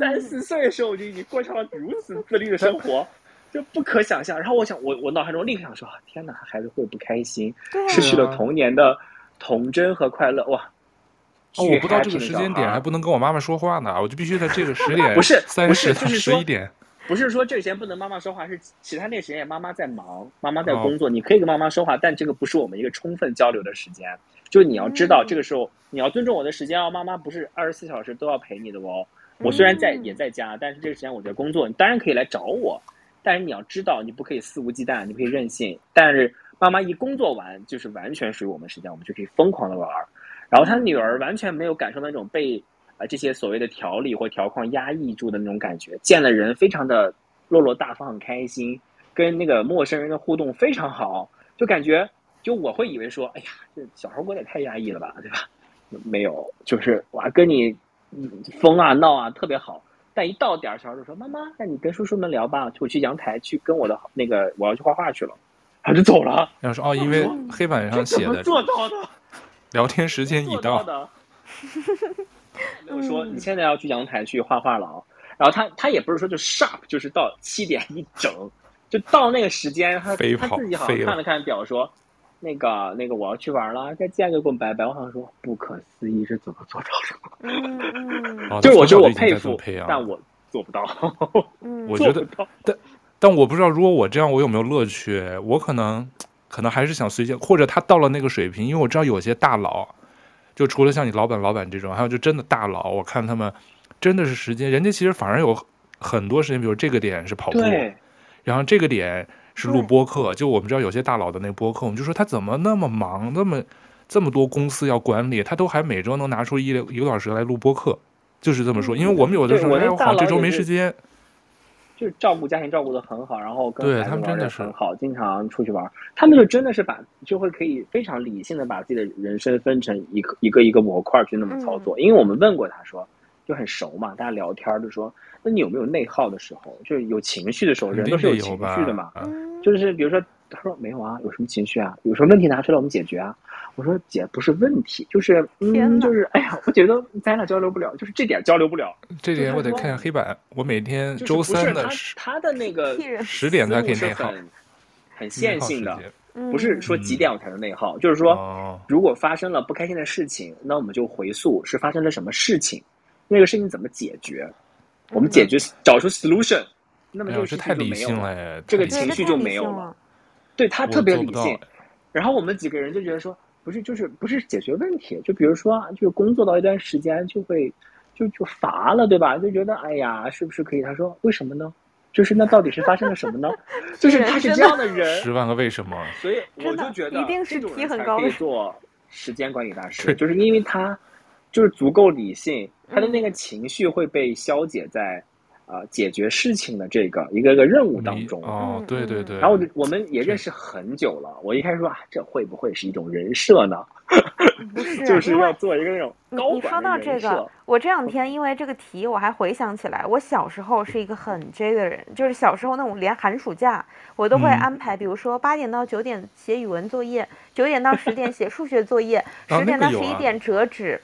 三四岁的时候我就已经过上了如此自律的生活，就不可想象。然后我想，我我脑海中立刻想说：天哪，孩子会不开心，失去了童年的童真和快乐。哇！哦，我不到这个时间点还不能跟我妈妈说话呢，我就必须在这个十 [laughs] 点，不是三十到十一点。不是说这个时间不能妈妈说话，是其他那个时间妈妈在忙，妈妈在工作，你可以跟妈妈说话，但这个不是我们一个充分交流的时间。就你要知道，这个时候你要尊重我的时间哦，妈妈不是二十四小时都要陪你的哦。我虽然在也在家，但是这个时间我在工作，你当然可以来找我，但是你要知道，你不可以肆无忌惮，你不可以任性。但是妈妈一工作完，就是完全属于我们时间，我们就可以疯狂的玩。然后他女儿完全没有感受到那种被。啊，这些所谓的条理或条框压抑住的那种感觉，见了人非常的落落大方，很开心，跟那个陌生人的互动非常好，就感觉，就我会以为说，哎呀，这小孩过得也太压抑了吧，对吧？没有，就是哇，跟你疯啊闹啊特别好，但一到点儿，小孩就说妈妈，那你跟叔叔们聊吧，我去阳台去跟我的那个我要去画画去了，他就走了。然后说哦，因为黑板上写的做到的，聊天时间已到。[laughs] 没有说你现在要去阳台去画画了啊，然后他他也不是说就 sharp，就是到七点一整，就到那个时间，他他自己好像看了看表说，那个那个我要去玩了，再见就跟我拜拜。我好像说不可思议是怎么做到的？嗯 [laughs] 就是我觉得我佩服，但我做不到。[laughs] 我觉得，但但我不知道如果我这样我有没有乐趣？我可能可能还是想随性，或者他到了那个水平，因为我知道有些大佬。就除了像你老板、老板这种，还有就真的大佬，我看他们真的是时间，人家其实反而有很多时间，比如这个点是跑步，然后这个点是录播客。就我们知道有些大佬的那播客，我们就说他怎么那么忙，那么这么多公司要管理，他都还每周能拿出一一个小时来录播客，就是这么说。因为我们有的时候，哎，我好像这周没时间。就是照顾家庭照顾的很好，然后跟孩子玩的很好，经常出去玩。他们就真的是把就会可以非常理性的把自己的人生分成一个一个一个模块去那么操作。嗯、因为我们问过他说，就很熟嘛，大家聊天就说，那你有没有内耗的时候？就是有情绪的时候，人都是有情绪的嘛。就是比如说，他说没有啊，有什么情绪啊？有什么问题拿出来我们解决啊？我说姐不是问题，就是嗯，就是哎呀，我觉得咱俩交流不了，就是这点交流不了。这点我得看下黑板。我每天周三的他他的那个十点才可以内耗，很很线性的，不是说几点我才能内耗，就是说如果发生了不开心的事情，那我们就回溯是发生了什么事情，那个事情怎么解决，我们解决找出 solution，那么这个事情就没有了，这个情绪就没有了。对他特别理性，然后我们几个人就觉得说。不是，就是不是解决问题，就比如说，就是工作到一段时间就会就就乏了，对吧？就觉得哎呀，是不是可以？他说为什么呢？就是那到底是发生了什么呢？[laughs] 就是他是这样的人，十万个为什么。所以我就觉得一定是提很高可以做时间管理大师，就是因为他就是足够理性，他的那个情绪会被消解在。啊，解决事情的这个一个一个任务当中哦，对对对。然后我们也认识很久了，我一开始说啊，这会不会是一种人设呢？不是，[laughs] 就是要做一个那种高你说到这个，我这两天因为这个题，我还回想起来，我小时候是一个很 J 的人，就是小时候那种连寒暑假我都会安排，比如说八点到九点写语文作业，九点到十点写数学作业，十点到十一点折纸。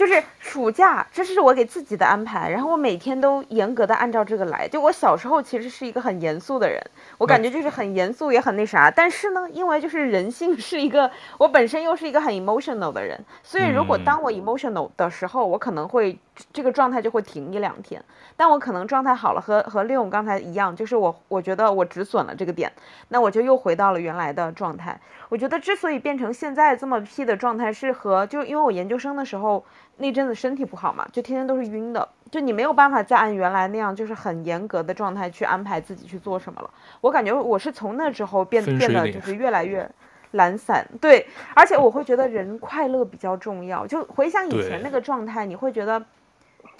就是暑假，这是我给自己的安排，然后我每天都严格的按照这个来。就我小时候其实是一个很严肃的人，我感觉就是很严肃也很那啥。但是呢，因为就是人性是一个，我本身又是一个很 emotional 的人，所以如果当我 emotional 的时候，我可能会这个状态就会停一两天。但我可能状态好了，和和利用刚才一样，就是我我觉得我止损了这个点，那我就又回到了原来的状态。我觉得之所以变成现在这么屁的状态，是和就因为我研究生的时候那阵子身体不好嘛，就天天都是晕的，就你没有办法再按原来那样就是很严格的状态去安排自己去做什么了。我感觉我是从那之后变变得就是越来越懒散，对，而且我会觉得人快乐比较重要。就回想以前那个状态，你会觉得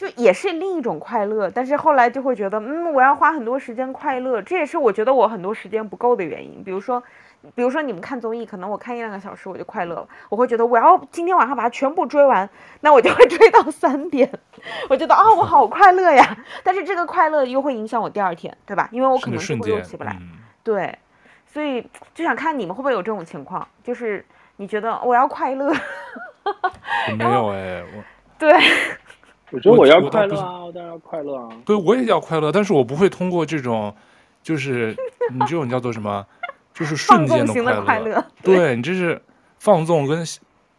就也是另一种快乐，但是后来就会觉得嗯，我要花很多时间快乐，这也是我觉得我很多时间不够的原因，比如说。比如说你们看综艺，可能我看一两个小时我就快乐了，我会觉得我要今天晚上把它全部追完，那我就会追到三点，我觉得啊、哦、我好快乐呀，但是这个快乐又会影响我第二天，对吧？因为我可能就会又起不来，嗯、对，所以就想看你们会不会有这种情况，就是你觉得我要快乐，[laughs] 没有哎，我对，我觉得我要快乐啊，我当然要快乐啊，对，我也要快乐，但是我不会通过这种，就是 [laughs] 你这种叫做什么？就是瞬间的快乐，的快乐对，对你这是放纵跟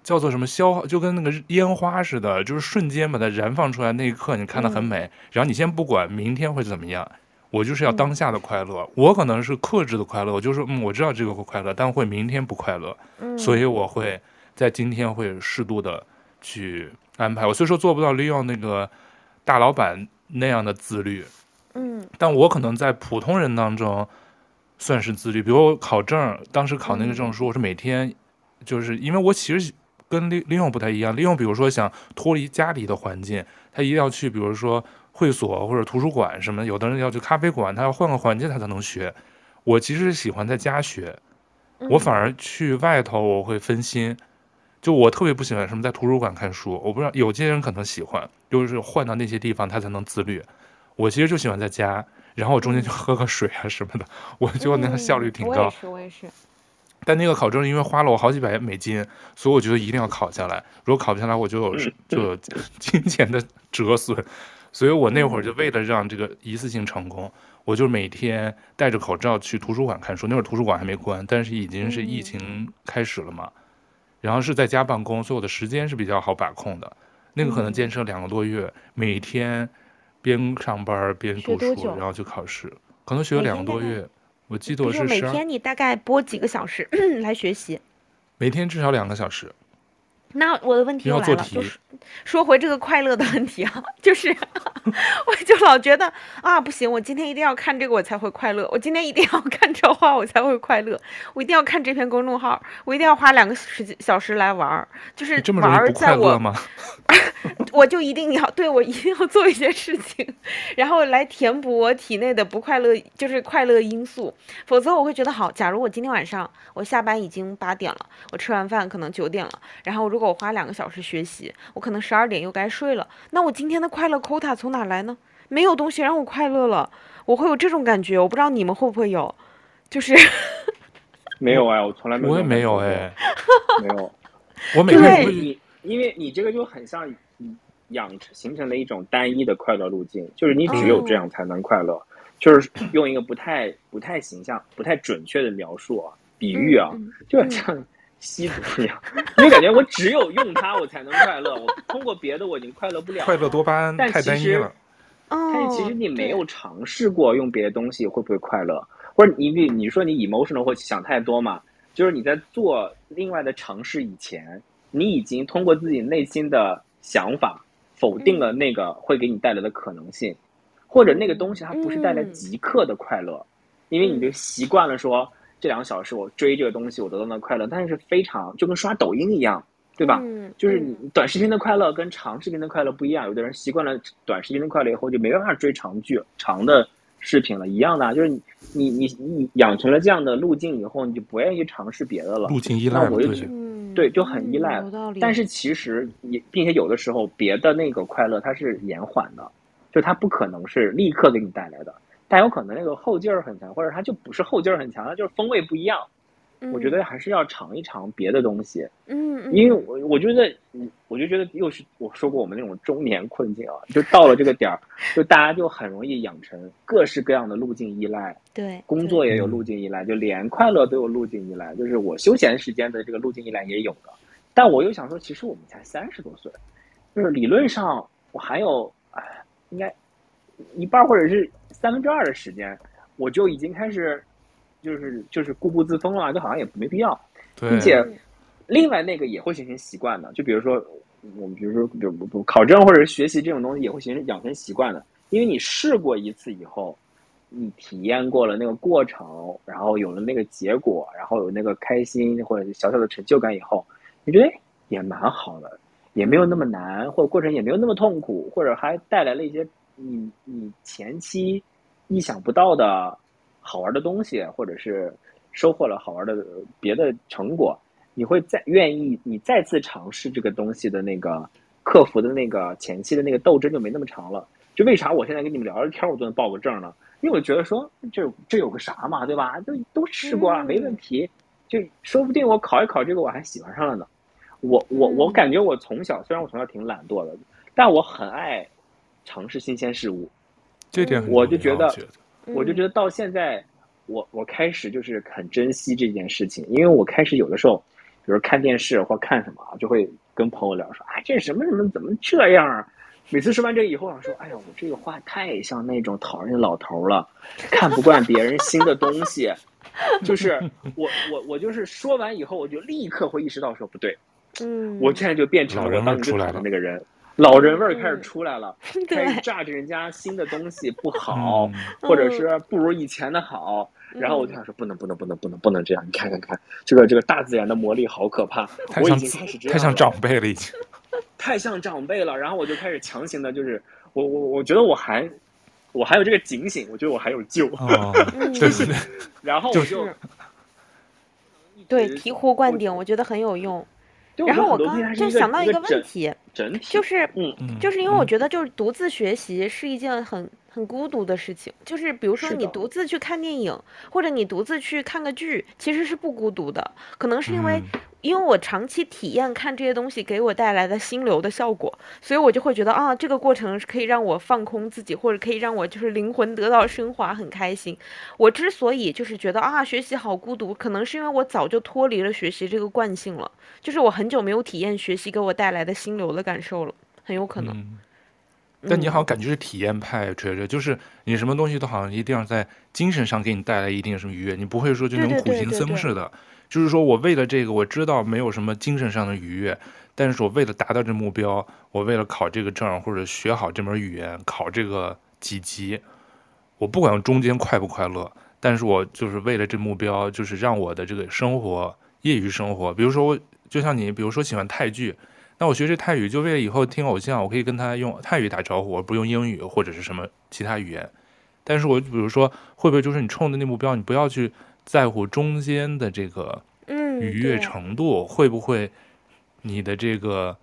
叫做什么消耗，就跟那个烟花似的，就是瞬间把它燃放出来那一刻，你看的很美。嗯、然后你先不管明天会怎么样，我就是要当下的快乐。嗯、我可能是克制的快乐，我就是嗯，我知道这个会快乐，但会明天不快乐。嗯、所以我会在今天会适度的去安排。我虽说做不到利用那个大老板那样的自律，嗯，但我可能在普通人当中。算是自律，比如我考证，当时考那个证书，我是每天，就是因为我其实跟利利用不太一样，利用比如说想脱离家里的环境，他一定要去，比如说会所或者图书馆什么，有的人要去咖啡馆，他要换个环境他才能学。我其实是喜欢在家学，我反而去外头我会分心，就我特别不喜欢什么在图书馆看书，我不知道有些人可能喜欢，就是换到那些地方他才能自律，我其实就喜欢在家。然后我中间就喝个水啊什么的，我觉得那个效率挺高。我也是，我也是。但那个考证因为花了我好几百美金，所以我觉得一定要考下来。如果考不下来，我就有就有 [laughs] 金钱的折损。所以我那会儿就为了让这个一次性成功，我就每天戴着口罩去图书馆看书。那会儿图书馆还没关，但是已经是疫情开始了嘛。然后是在家办公，所以我的时间是比较好把控的。那个可能坚持了两个多月，每天。边上班边读书，然后去考试，可能学了两个多月。我记得我是每天你大概播几个小时 [clears throat] 来学习？每天至少两个小时。那我的问题又来了，就是说回这个快乐的问题啊，[laughs] 就是我就老觉得啊，不行，我今天一定要看这个我才会快乐，我今天一定要看这话我才会快乐，我一定要看这篇公众号，我一定要花两个时小时来玩儿，就是玩在我？我就一定要对我一定要做一些事情，然后来填补我体内的不快乐，就是快乐因素。否则我会觉得好。假如我今天晚上我下班已经八点了，我吃完饭可能九点了，然后如果我花两个小时学习，我可能十二点又该睡了。那我今天的快乐 quota 从哪来呢？没有东西让我快乐了，我会有这种感觉。我不知道你们会不会有，就是 [laughs] 没有哎，我从来没有。我也没有哎，[laughs] 没有。我每对天因为你这个就很像养形成了一种单一的快乐路径，就是你只有这样才能快乐。哦就是用一个不太不太形象、不太准确的描述啊，比喻啊，就很像吸毒一样，因为感觉我只有用它我才能快乐，我通过别的我已经快乐不了。快乐多巴胺太单一了。但是其实你没有尝试过用别的东西会不会快乐，或者你你你说你 emotional 或想太多嘛？就是你在做另外的尝试以前，你已经通过自己内心的想法否定了那个会给你带来的可能性。或者那个东西它不是带来即刻的快乐，嗯、因为你就习惯了说、嗯、这两个小时我追这个东西我得到的快乐，但是非常就跟刷抖音一样，对吧？嗯、就是你短视频的快乐跟长视频的快乐不一样。有的人习惯了短视频的快乐以后就没办法追长剧、长的视频了，一样的、啊，就是你你你你养成了这样的路径以后，你就不愿意去尝试别的了。路径依赖，我就对，就很依赖。嗯、但是其实也并且有的时候别的那个快乐它是延缓的。就它不可能是立刻给你带来的，但有可能那个后劲儿很强，或者它就不是后劲儿很强，它就是风味不一样。嗯、我觉得还是要尝一尝别的东西。嗯，嗯因为我我觉得，我就觉得又是我说过我们那种中年困境啊，就到了这个点儿，就大家就很容易养成各式各样的路径依赖。对，工作也有路径依赖，就连快乐都有路径依赖，就是我休闲时间的这个路径依赖也有的。但我又想说，其实我们才三十多岁，就是理论上我还有。应该一半或者是三分之二的时间，我就已经开始就是就是固步自封了，就好像也没必要。并且另外那个也会形成习惯的，就比如说我们比如说比如不考证或者是学习这种东西也会形成养成习惯的，因为你试过一次以后，你体验过了那个过程，然后有了那个结果，然后有那个开心或者小小的成就感以后，你觉得也蛮好的。也没有那么难，或者过程也没有那么痛苦，或者还带来了一些你你前期意想不到的好玩的东西，或者是收获了好玩的别的成果，你会再愿意你再次尝试这个东西的那个克服的那个前期的那个斗争就没那么长了。就为啥我现在跟你们聊聊天，我都能报个证呢？因为我觉得说这这有个啥嘛，对吧？都都试过了，没问题，就说不定我考一考这个我还喜欢上了呢。我我我感觉我从小，虽然我从小挺懒惰的，但我很爱尝试新鲜事物。这点我就觉得，觉得我就觉得到现在，我我开始就是很珍惜这件事情，因为我开始有的时候，比如看电视或看什么，就会跟朋友聊说，哎，这什么什么怎么这样啊？每次说完这个以后，我说，哎呀，我这个话太像那种讨厌的老头了，看不惯别人新的东西。就是我我我就是说完以后，我就立刻会意识到说不对。嗯，我现在就变成了当时的那个人，老人味儿开始出来了，[laughs] 嗯、开始榨着人家新的东西不好，嗯、或者是不如以前的好，嗯、然后我就想说不能不能不能不能不能这样，你看看看，这个这个大自然的魔力好可怕，我已经开始这样，太像长辈了已经，[laughs] 太像长辈了，然后我就开始强行的，就是我我我觉得我还我还有这个警醒，我觉得我还有救，哦、[laughs] 对对对，然后我就对醍醐灌顶，我觉得很有用。然后我刚就想到一个问题，就是，嗯，就是因为我觉得就是独自学习是一件很很孤独的事情。就是比如说你独自去看电影，或者你独自去看个剧，其实是不孤独的。可能是因为。因为我长期体验看这些东西给我带来的心流的效果，所以我就会觉得啊，这个过程是可以让我放空自己，或者可以让我就是灵魂得到升华，很开心。我之所以就是觉得啊，学习好孤独，可能是因为我早就脱离了学习这个惯性了，就是我很久没有体验学习给我带来的心流的感受了，很有可能。嗯、但你好像感觉是体验派，觉着、嗯、就是你什么东西都好像一定要在精神上给你带来一定什么愉悦，你不会说就那种苦行僧似的。对对对对对就是说我为了这个，我知道没有什么精神上的愉悦，但是我为了达到这目标，我为了考这个证或者学好这门语言，考这个几级，我不管中间快不快乐，但是我就是为了这目标，就是让我的这个生活，业余生活，比如说我就像你，比如说喜欢泰剧。那我学这泰语就为了以后听偶像，我可以跟他用泰语打招呼，我不用英语或者是什么其他语言。但是我比如说，会不会就是你冲的那目标，你不要去在乎中间的这个愉悦程度，嗯、会不会你的这个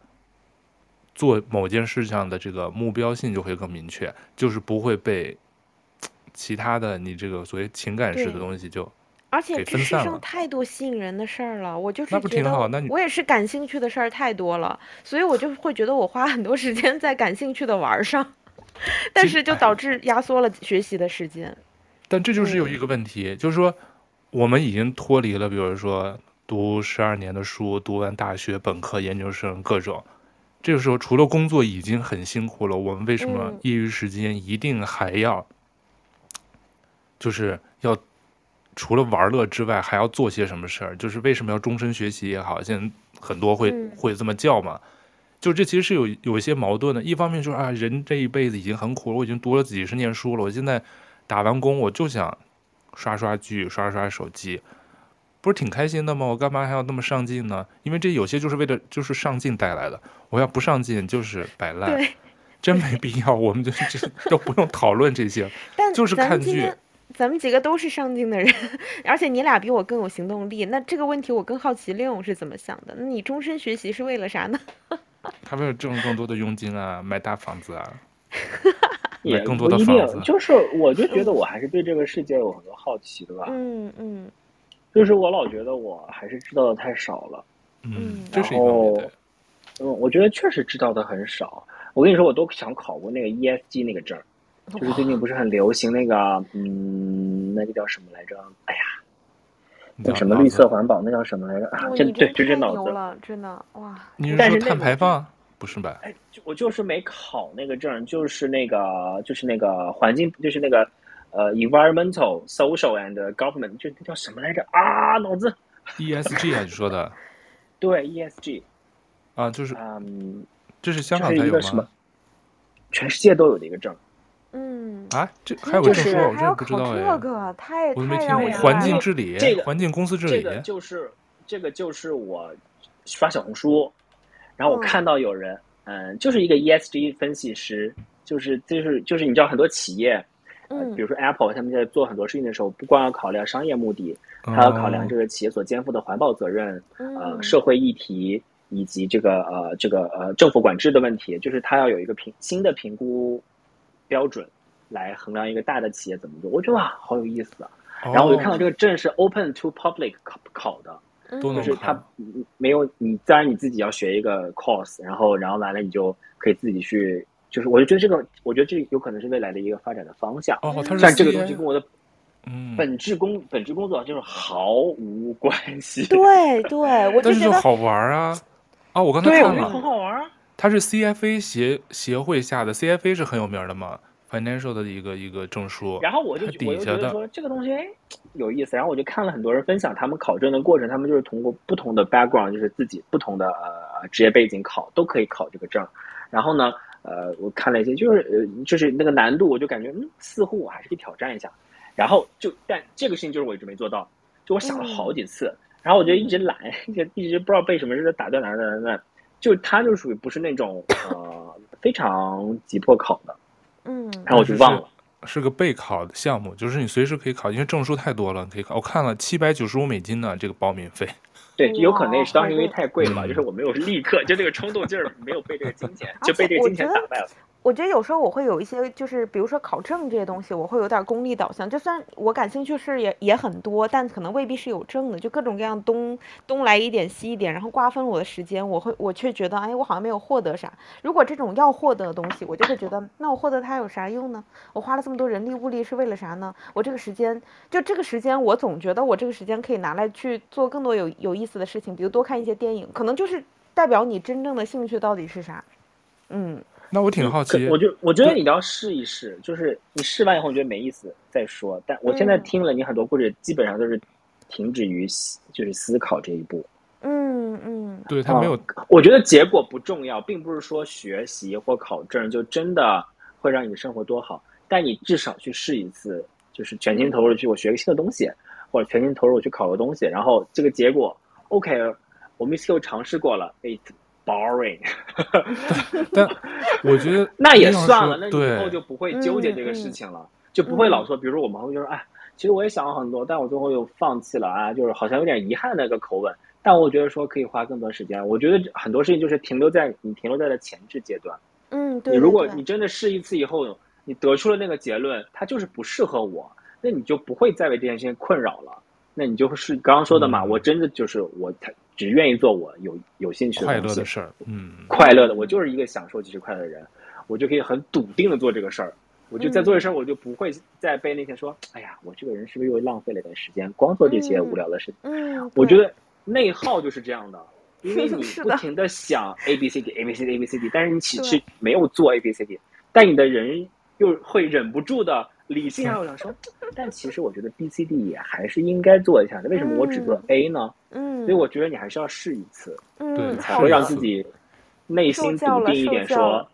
做某件事上的这个目标性就会更明确，就是不会被 [tsk] 其他的你这个所谓情感式的东西就。而且这世上太多吸引人的事儿了，我就是觉得我也是感兴趣的事儿太多了，所以我就会觉得我花很多时间在感兴趣的玩上，[laughs] 但是就导致压缩了学习的时间。但这就是有一个问题，就是说我们已经脱离了，比如说读十二年的书，读完大学、本科、研究生各种，这个时候除了工作已经很辛苦了，我们为什么业余时间一定还要，就是要。除了玩乐之外，还要做些什么事儿？就是为什么要终身学习也好，现在很多会、嗯、会这么叫嘛？就这其实是有有一些矛盾的。一方面就是啊，人这一辈子已经很苦了，我已经读了几十年书了，我现在打完工我就想刷刷剧、刷刷手机，不是挺开心的吗？我干嘛还要那么上进呢？因为这有些就是为了就是上进带来的，我要不上进就是摆烂，真没必要。我们就就都不用讨论这些，[laughs] 就是看剧。咱们几个都是上进的人，[laughs] 而且你俩比我更有行动力。那这个问题我更好奇，令我是怎么想的？那你终身学习是为了啥呢？[laughs] 他为了挣更多的佣金啊，买大房子啊，买更多的房子。就是，我就觉得我还是对这个世界有很多好奇的吧。嗯嗯。就是我老觉得我还是知道的太少了。嗯。然后，嗯，我觉得确实知道的很少。我跟你说，我都想考过那个 ESG 那个证。就是最近不是很流行那个，嗯，那个叫什么来着？哎呀，叫什么绿色环保，那叫什么来着？啊，[laughs] 真对，就这脑子了，真的哇！你是说碳排放？不是吧？哎，我就是没考那个证，就是那个，就是那个环境，就是那个呃，environmental, social and government，就那叫什么来着？啊，脑子。ESG 啊，你说的？对，ESG。啊，就是，嗯，这是香港才有吗？什么？全世界都有的一个证。嗯啊，这还有个证书，我真不知道哎，这个太我都没听过。太让我环境治理，这个环境公司治理，这个就是这个就是我刷小红书，然后我看到有人，嗯，嗯就是一个 ESG 分析师，就是就是就是你知道很多企业，嗯，比如说 Apple 他们在做很多事情的时候，不光要考量商业目的，还要考量这个企业所肩负的环保责任，嗯、呃，社会议题以及这个呃这个呃政府管制的问题，就是他要有一个评新的评估。标准来衡量一个大的企业怎么做，我觉得哇，好有意思啊！然后我就看到这个证是 open to public 考考的，就是他没有你，当然你自己要学一个 course，然后然后完了你就可以自己去，就是我就觉得这个，我觉得这有可能是未来的一个发展的方向。哦，他是但这个东西跟我的嗯本质工、嗯、本质工作就是毫无关系。对对，我就觉得但是就好玩啊！啊，我刚才看了，很好玩啊。它是 CFA 协协会下的，CFA 是很有名的嘛，financial 的一个一个证书。然后我就我就觉得说这个东西哎有意思，然后我就看了很多人分享他们考证的过程，他们就是通过不同的 background，就是自己不同的呃职业背景考都可以考这个证。然后呢，呃，我看了一些，就是呃就是那个难度，我就感觉嗯似乎我还是可以挑战一下。然后就但这个事情就是我一直没做到，就我想了好几次，嗯、然后我就一直懒，就一直不知道被什么事打断哪哪哪哪。就他就属于不是那种呃非常急迫考的，嗯，然后我就忘了是，个备考的项目，就是你随时可以考，因为证书太多了，你可以考。我看了七百九十五美金呢，这个报名费。对，有可能也是当时因为太贵了吧，就是我没有立刻就这个冲动劲儿没有被这个金钱就被这个金钱打败了。我觉得有时候我会有一些，就是比如说考证这些东西，我会有点功利导向。就算我感兴趣事也也很多，但可能未必是有证的，就各种各样东东来一点西一点，然后瓜分我的时间。我会我却觉得，哎，我好像没有获得啥。如果这种要获得的东西，我就会觉得，那我获得它有啥用呢？我花了这么多人力物力是为了啥呢？我这个时间，就这个时间，我总觉得我这个时间可以拿来去做更多有有意思的事情，比如多看一些电影，可能就是代表你真正的兴趣到底是啥。嗯。那我挺好奇，我就我觉得你要试一试，就是你试完以后你觉得没意思再说。但我现在听了你很多故事，基本上都是停止于就是思考这一步。嗯嗯，对，他没有、嗯，我觉得结果不重要，并不是说学习或考证就真的会让你的生活多好，但你至少去试一次，就是全心投入去我学个新的东西，或者全心投入去考个东西，然后这个结果 OK，我们又尝试过了 boring。但我觉得 [laughs] 那也算了，那你以后就不会纠结这个事情了，嗯、就不会老说，比如说我们会就是哎，其实我也想了很多，但我最后又放弃了啊，就是好像有点遗憾的一个口吻。但我觉得说可以花更多时间。我觉得很多事情就是停留在你停留在了前置阶段。嗯，对。你如果你真的试一次以后，你得出了那个结论，它就是不适合我，那你就不会再为这件事情困扰了。那你就是刚刚说的嘛，嗯、我真的就是我只愿意做我有有兴趣的快乐的事儿。嗯，快乐的，我就是一个享受即是快乐的人，我就可以很笃定的做这个事儿。我就在做这事儿，我就不会再被那些说，嗯、哎呀，我这个人是不是又浪费了点时间，光做这些无聊的事情？嗯，嗯我觉得。内耗就是这样的，因为 [laughs] 你不停的想 A B C D A B C D A B C D，但是你其实没有做 A B C D，但你的人又会忍不住的理性上想说，[laughs] 但其实我觉得 B C D 也还是应该做一下的，为什么我只做 A 呢？嗯，所以我觉得你还是要试一次，才会让自己内心笃定一点说，说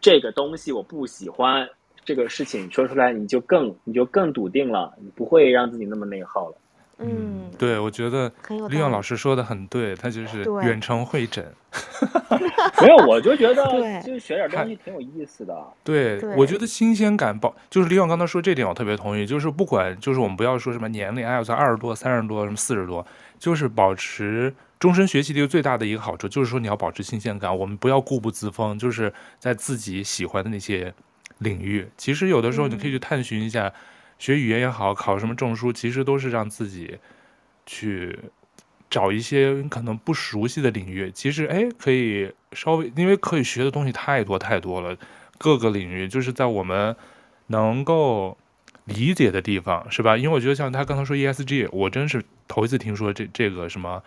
这个东西我不喜欢，这个事情说出来你就更你就更笃定了，你不会让自己那么内耗了。嗯，对，我觉得利用老师说的很对，他就是远程会诊。[laughs] 没有，我就觉得就学点东西挺有意思的。对，对我觉得新鲜感保，就是李勇刚才说这点，我特别同意。就是不管，就是我们不要说什么年龄，哎，我才二十多、三十多、什么四十多，就是保持终身学习的一个最大的一个好处，就是说你要保持新鲜感。我们不要固步自封，就是在自己喜欢的那些领域。其实有的时候你可以去探寻一下。嗯学语言也好，考什么证书，其实都是让自己去找一些可能不熟悉的领域。其实，哎，可以稍微，因为可以学的东西太多太多了，各个领域就是在我们能够理解的地方，是吧？因为我觉得像他刚才说 ESG，我真是头一次听说这这个什么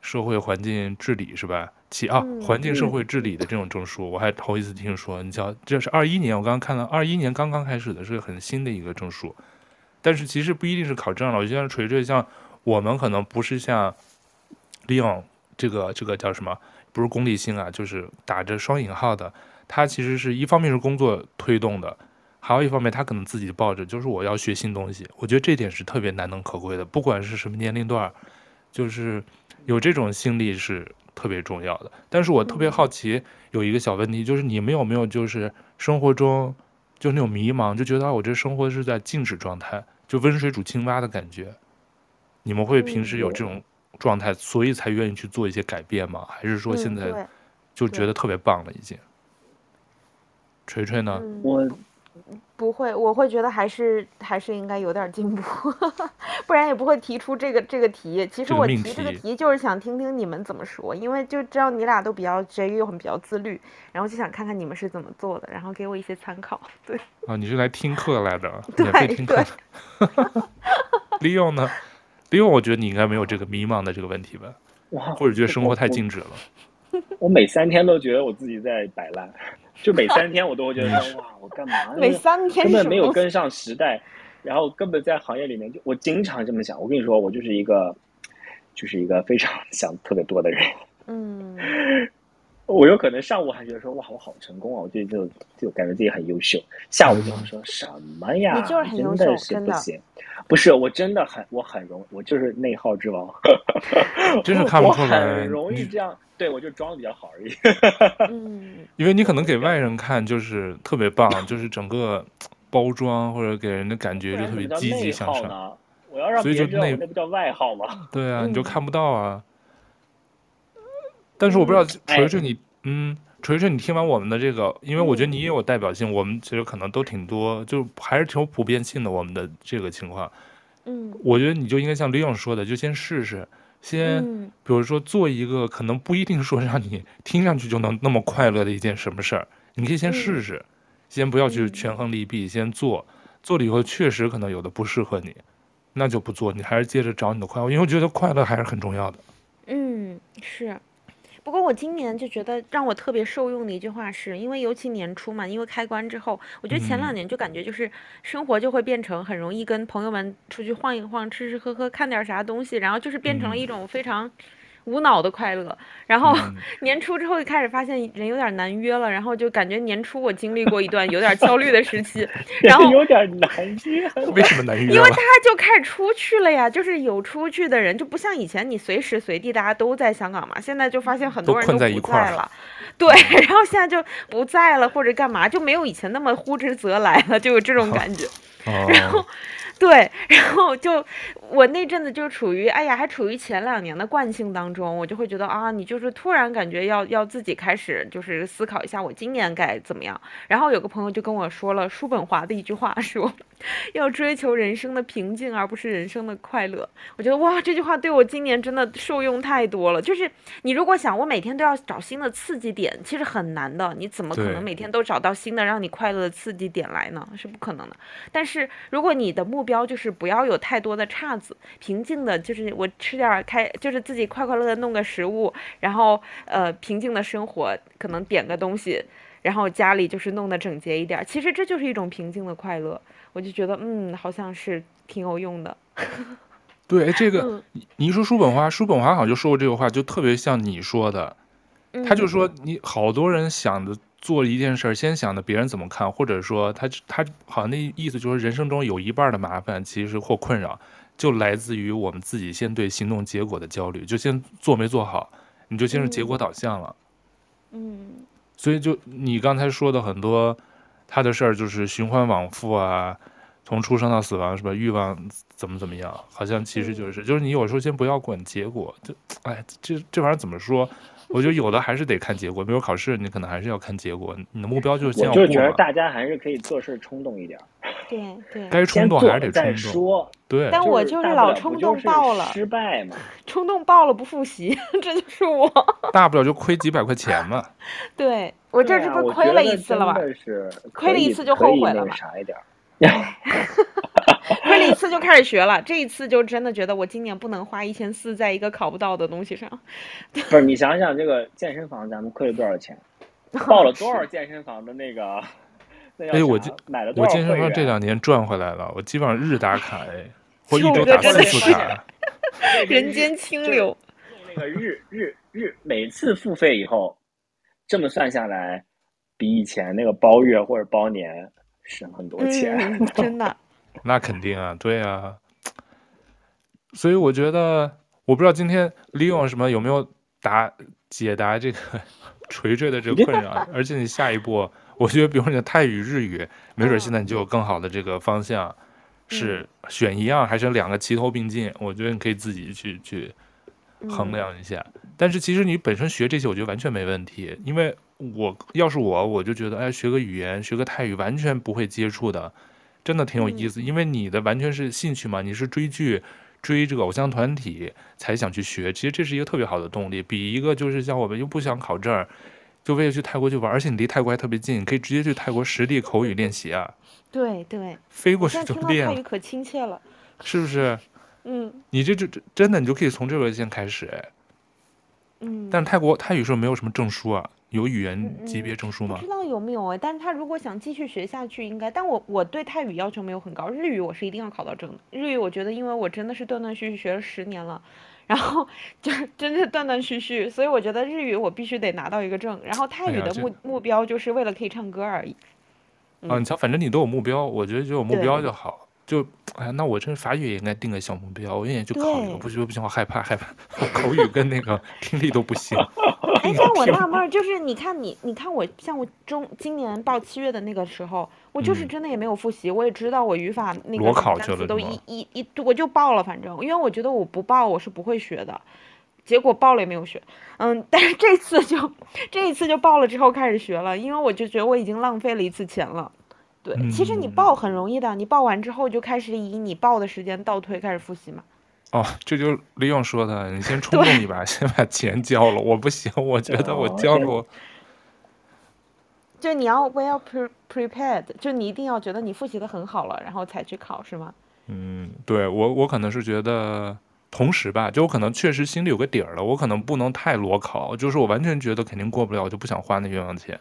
社会环境治理，是吧？其啊，环境社会治理的这种证书，我还头一次听说。你瞧，这是二一年，我刚刚看了二一年刚刚开始的，是个很新的一个证书。但是其实不一定是考证了，我觉得锤锤像我们可能不是像利用这个这个叫什么，不是功利性啊，就是打着双引号的，他其实是一方面是工作推动的，还有一方面他可能自己抱着就是我要学新东西，我觉得这点是特别难能可贵的，不管是什么年龄段，就是有这种心理是特别重要的。但是我特别好奇有一个小问题，就是你们有没有就是生活中就那种迷茫，就觉得我这生活是在静止状态。就温水煮青蛙的感觉，你们会平时有这种状态，所以才愿意去做一些改变吗？还是说现在就觉得特别棒了已经？锤锤呢？我不会，我会觉得还是还是应该有点进步，[laughs] 不然也不会提出这个这个题。其实我提这个题就是想听听你们怎么说，因为就知道你俩都比较节约又很比较自律，然后就想看看你们是怎么做的，然后给我一些参考。[laughs] 对啊，你是来听课来的，[laughs] 免费听课。利用呢？利用，我觉得你应该没有这个迷茫的这个问题吧？或者觉得生活太静止了？[laughs] 我，每三天都觉得我自己在摆烂。就每三天我都会觉得说 [laughs] 哇，我干嘛？[laughs] 每三天根本没有跟上时代，然后根本在行业里面就我经常这么想。我跟你说，我就是一个，就是一个非常想特别多的人。嗯，我有可能上午还觉得说哇，我好成功啊，我就就就感觉自己很优秀。下午就会说什么呀？你就是很优秀，真的是不行。不是，我真的很我很容，我就是内耗之王。真是看不出来，我很容易这样。对，我就装的比较好而已。嗯，[laughs] 因为你可能给外人看就是特别棒，就是整个包装或者给人的感觉就特别积极向上。我要让别人知道那不叫外号吗？对啊，你就看不到啊。但是我不知道锤锤你，嗯，锤锤你听完我们的这个，因为我觉得你也有代表性，我们其实可能都挺多，就还是挺有普遍性的我们的这个情况。嗯，我觉得你就应该像李勇说的，就先试试。先，比如说做一个可能不一定说让你听上去就能那么快乐的一件什么事儿，你可以先试试，先不要去权衡利弊，先做，做了以后确实可能有的不适合你，那就不做，你还是接着找你的快乐，因为我觉得快乐还是很重要的。嗯，是，不过我今年就觉得让我特别受用的一句话是，因为尤其年初嘛，因为开关之后，我觉得前两年就感觉就是生活就会变成很容易跟朋友们出去晃一晃，吃吃喝喝，看点啥东西，然后就是变成了一种非常。无脑的快乐，然后 [laughs] 年初之后就开始发现人有点难约了，然后就感觉年初我经历过一段有点焦虑的时期，[laughs] 然后有点难约，为什么难约？因为大家就开始出去了呀，就是有出去的人就不像以前你随时随地大家都在香港嘛，现在就发现很多人都不在了。对，[laughs] 然后现在就不在了或者干嘛，就没有以前那么呼之则来了，就有这种感觉，哦、然后。对，然后就我那阵子就处于，哎呀，还处于前两年的惯性当中，我就会觉得啊，你就是突然感觉要要自己开始就是思考一下，我今年该怎么样。然后有个朋友就跟我说了叔本华的一句话，说要追求人生的平静，而不是人生的快乐。我觉得哇，这句话对我今年真的受用太多了。就是你如果想我每天都要找新的刺激点，其实很难的。你怎么可能每天都找到新的让你快乐的刺激点来呢？是不可能的。但是如果你的目标就是不要有太多的平静的，就是我吃点开，就是自己快快乐乐弄个食物，然后呃平静的生活，可能点个东西，然后家里就是弄得整洁一点，其实这就是一种平静的快乐。我就觉得嗯，好像是挺有用的。[laughs] 对，这个、嗯、你一说叔本华，叔本华好像就说过这个话，就特别像你说的，他就说你好多人想的。做一件事儿，先想着别人怎么看，或者说他他好像那意思就是人生中有一半的麻烦，其实或困扰，就来自于我们自己先对行动结果的焦虑，就先做没做好，你就先是结果导向了。嗯，所以就你刚才说的很多他的事儿，就是循环往复啊，从出生到死亡是吧？欲望怎么怎么样，好像其实就是就是你有时候先不要管结果，就哎，这这玩意儿怎么说？[laughs] 我觉得有的还是得看结果，比如考试，你可能还是要看结果。你的目标就是先要过。我就觉得大家还是可以做事冲动一点。对对。该冲动还是得冲动。说。对。但我就是老冲动爆了。失败嘛。[laughs] 冲动爆了不复习，[laughs] 这就是我。大不了就亏几百块钱嘛。对，我这是不是亏了一次了吧？亏了一次就后悔了吧？啥一点。亏了一次就开始学了，这一次就真的觉得我今年不能花一千四在一个考不到的东西上。不是你想想，这个健身房咱们亏了多少钱？[laughs] 报了多少健身房的那个？哎，我健我健身房这两年赚回来了，我基本上日打卡哎，[laughs] 或一周打四次卡。[laughs] 人间清流。用那个日日日每次付费以后，这么算下来，比以前那个包月或者包年。省很多钱，嗯、真的。那肯定啊，对啊。所以我觉得，我不知道今天利用什么有没有答解答这个 [laughs] 垂坠的这个困扰。而且你下一步，我觉得比如你的泰语、日语，没准现在你就有更好的这个方向，是选一样还是两个齐头并进？我觉得你可以自己去去衡量一下。但是其实你本身学这些，我觉得完全没问题，因为。我要是我，我就觉得，哎，学个语言，学个泰语，完全不会接触的，真的挺有意思。因为你的完全是兴趣嘛，你是追剧、追这个偶像团体才想去学。其实这是一个特别好的动力，比一个就是像我们又不想考证，就为了去泰国去玩，而且你离泰国还特别近，可以直接去泰国实地口语练习啊。对对，飞过去就练。泰语可亲切了，是不是？嗯，你这这真的，你就可以从这个先开始，哎。嗯。但是泰国泰语是没有什么证书啊？有语言级别证书吗？不知道有没有哎，但是他如果想继续学下去，应该。但我我对泰语要求没有很高，日语我是一定要考到证的。日语我觉得，因为我真的是断断续续学了十年了，然后就是真的断断续续，所以我觉得日语我必须得拿到一个证。然后泰语的目目标就是为了可以唱歌而已。啊，你瞧，反正你都有目标，我觉得就有目标就好。就哎，那我这法语也应该定个小目标，我愿意去考一个。不行不行，我害怕害怕，口语跟那个 [laughs] 听力都不行。[laughs] 哎，但我纳闷儿，就是你看你，你看我，像我中今年报七月的那个时候，我就是真的也没有复习，嗯、我也知道我语法那个单词都一一一，我就报了，反正因为我觉得我不报我是不会学的，结果报了也没有学，嗯，但是这次就这一次就报了之后开始学了，因为我就觉得我已经浪费了一次钱了。对，其实你报很容易的，你报完之后就开始以你报的时间倒推开始复习嘛。哦，这就利用说的，你先冲动一把，先把钱交了。我不行，我觉得我交了我。就你要 well pre prepared，就你一定要觉得你复习的很好了，然后才去考，是吗？嗯，对我我可能是觉得同时吧，就我可能确实心里有个底儿了，我可能不能太裸考，就是我完全觉得肯定过不了，我就不想花那冤枉钱。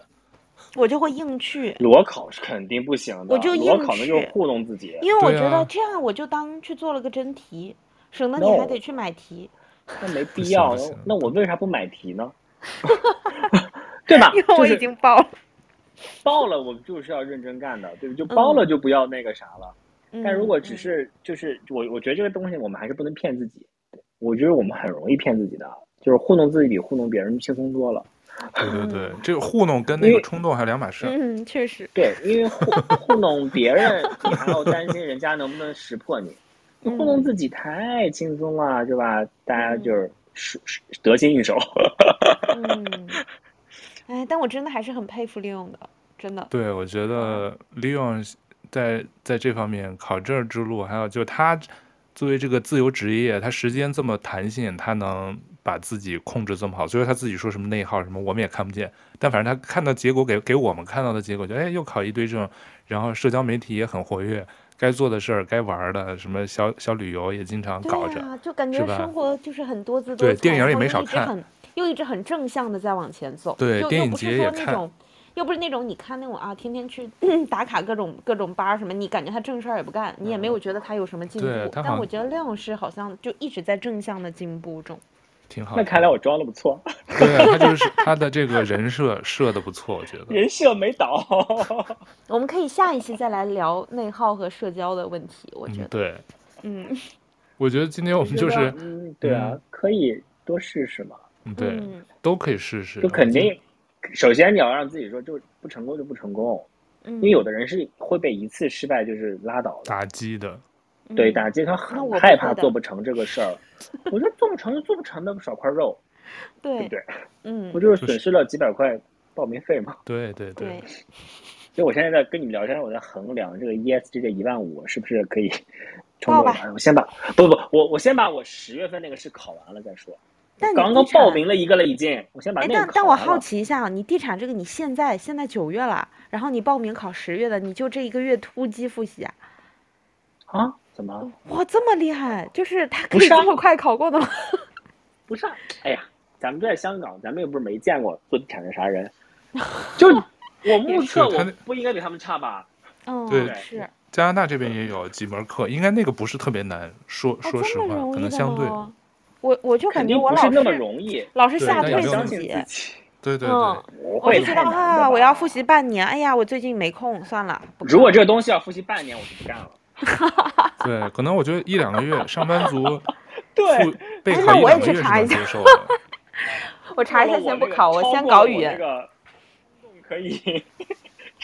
我就会硬去。裸考是肯定不行的，我就硬去。裸考那就是糊弄自己。因为我觉得这样我就当去做了个真题，啊、省得你还得去买题。那没 [laughs] 必要，那我为啥不买题呢？[laughs] 对吧？因为我已经报了。报了，我就是要认真干的，对不对？就报了就不要那个啥了。嗯、但如果只是就是我，我觉得这个东西我们还是不能骗自己。我觉得我们很容易骗自己的，就是糊弄自己比糊弄别人轻松多了。对对对，这个糊弄跟那个冲动还两码事。嗯，确实。对，因为糊 [laughs] 糊弄别人，你还要担心人家能不能识破你；[laughs] 糊弄自己太轻松了，是吧？大家就是得心应手。嗯。[laughs] 哎，但我真的还是很佩服利用的，真的。对，我觉得利用在在这方面考证之路，还有就他作为这个自由职业，他时间这么弹性，他能。把自己控制这么好，所以他自己说什么内耗什么，我们也看不见。但反正他看到结果给给我们看到的结果就，就哎又考一堆证，然后社交媒体也很活跃，该做的事儿、该玩的什么小小旅游也经常搞着，啊、就感觉生活就是很多姿多彩。对，电影也没少看，又一直很正向的在往前走。对，电影节也看。又不是那种你看那种啊，天天去 [clears throat] 打卡各种各种班什么，你感觉他正事儿也不干，你也没有觉得他有什么进步。嗯、但我觉得廖老师好像就一直在正向的进步中。挺好，那看来我装的不错。[laughs] 对，他就是他的这个人设设的不错，我觉得。人设没倒。[laughs] 我们可以下一期再来聊内耗和社交的问题，我觉得。嗯、对。嗯。我觉得今天我们就是，嗯，对啊，可以多试试嘛。嗯，对，都可以试试。就肯定，首先你要让自己说，就不成功就不成功，因为有的人是会被一次失败就是拉倒的，打击的。对，打击他很害怕做不成这个事儿。我，[laughs] 我觉得做不成就做不成的少块肉，对，对不对？嗯，不就是损失了几百块报名费吗？[laughs] 对对对。所以我现在在跟你们聊天，我在衡量这个 ESG 这一万五是不是可以冲过来。我先把不不，我我先把我十月份那个试考完了再说。但刚刚报名了一个了，已经。我先把那。但但我好奇一下，你地产这个你现在现在九月了，然后你报名考十月的，你就这一个月突击复习啊？啊？怎么？哇，这么厉害！就是他可以这么快考过的吗？[laughs] 不是，哎呀，咱们在香港，咱们又不是没见过做地产的啥人，[laughs] 就我目测我不应该比他们差吧？嗯，对，是。加拿大这边也有几门课，应该那个不是特别难，说说实话，可能相对。我我就感觉我老是那么容易，老是吓退自己。[laughs] 对对对，我就觉得啊，我要复习半年，哎呀，我最近没空，算了。如果这个东西要复习半年，我就不干了。[laughs] 对，可能我觉得一两个月，上班族 [laughs] 对，那我也去查一下。[laughs] 我查一下，先不考，我先搞语言。可以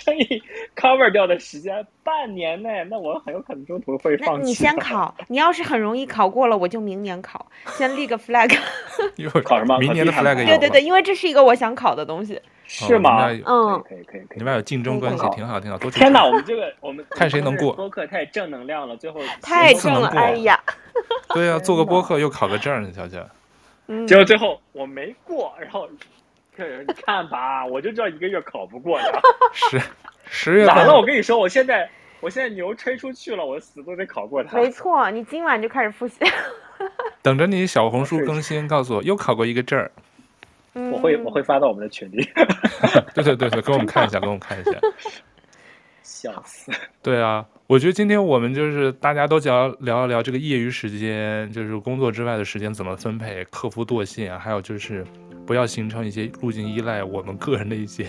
可以 cover 掉的时间半年内，那我很有可能中途会放弃。你先考，你要是很容易考过了，我就明年考，先立个 flag。[laughs] 考什么？明年的 flag。对对对，因为这是一个我想考的东西。是吗？嗯，可以可以可以。你们俩有竞争关系，挺好挺好。天哪，我们这个我们看谁能过。播客太正能量了，最后 [laughs] 太正了，哎呀。对呀，做个播客又考个证，你瞧瞧。结果最后我没过，然后，你看吧，我就知道一个月考不过的。[laughs] 十十月。完了，我跟你说，我现在我现在牛吹出去了，我死都得考过它。没错，你今晚就开始复习。[laughs] 等着你小红书更新，告诉我又考过一个证。我会我会发到我们的群里，[laughs] 对对对对，给我们看一下，给我们看一下，笑死。对啊，我觉得今天我们就是大家都聊聊一聊这个业余时间，就是工作之外的时间怎么分配，克服惰性啊，还有就是不要形成一些路径依赖，我们个人的一些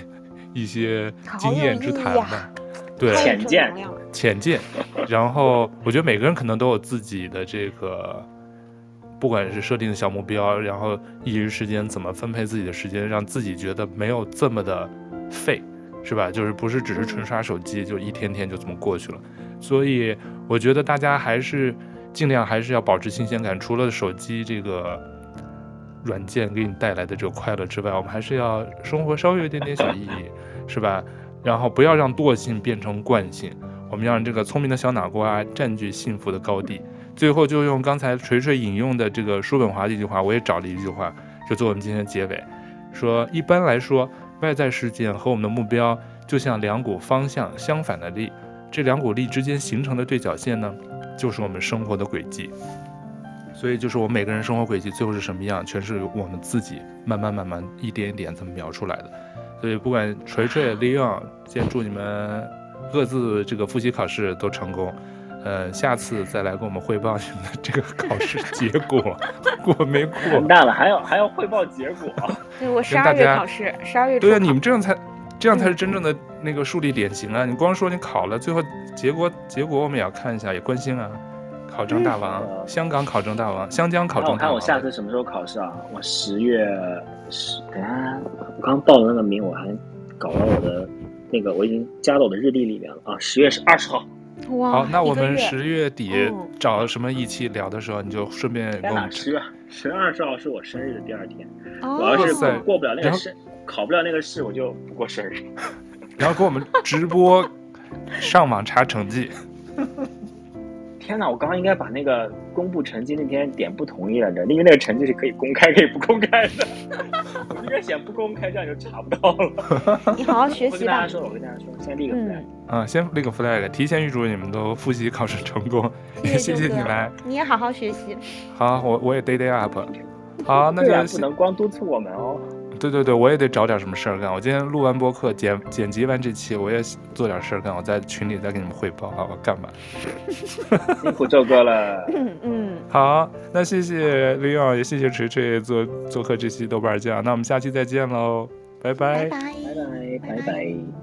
一些经验之谈吧。啊、对，浅见，浅见。然后我觉得每个人可能都有自己的这个。不管是设定的小目标，然后业余时间怎么分配自己的时间，让自己觉得没有这么的废，是吧？就是不是只是纯刷手机，就一天天就这么过去了。所以我觉得大家还是尽量还是要保持新鲜感。除了手机这个软件给你带来的这个快乐之外，我们还是要生活稍微有点点小意义，是吧？然后不要让惰性变成惯性，我们要让这个聪明的小脑瓜占据幸福的高地。最后就用刚才锤锤引用的这个叔本华的一句话，我也找了一句话，就做我们今天的结尾，说一般来说，外在事件和我们的目标就像两股方向相反的力，这两股力之间形成的对角线呢，就是我们生活的轨迹。所以就是我们每个人生活轨迹最后是什么样，全是我们自己慢慢慢慢一点一点这么描出来的。所以不管锤锤、Leon，先祝你们各自这个复习考试都成功。呃，下次再来跟我们汇报你们的这个考试结果，[laughs] 过没过？完蛋了，还要还要汇报结果。[laughs] 对，我十二月考试，十二月。对啊，你们这样才这样才是真正的那个树立典型啊！嗯、你光说你考了，最后结果结果我们也要看一下，也关心啊。考证大王，嗯、香港考证大王，香江考证大王。我看我下次什么时候考试啊？我十月十，等下我刚报的那个名，我还搞到我的那个，我已经加到我的日历里面了啊！十月是二十号。哇，好，那我们十月底找什么一期聊的时候，你就顺便跟我们。十月十月二十号是我生日的第二天，哦、我要是过过不了那个试，考不了那个试，我就不过生日。[laughs] 然后给我们直播上网查成绩。天哪！我刚刚应该把那个公布成绩那天点不同意来着，因为那个成绩是可以公开可以不公开的。[laughs] 我应该选不公开，这样就查不到了。[laughs] 你好好学习吧。我跟大家说，我跟大家说，先立个 flag。嗯，先立个 flag，提前预祝你们都复习考试成功，也谢谢你来。你也好好学习。好，我我也 day day up。好，那就不能光督促我们哦。对对对，我也得找点什么事儿干。我今天录完播客，剪剪辑完这期，我也做点事儿干。我在群里再给你们汇报啊，我干嘛？辛苦周哥了。[laughs] 嗯嗯。好，那谢谢 Leon，也谢谢锤锤做做客这期豆瓣酱。那我们下期再见喽，拜拜。拜拜拜拜。拜拜。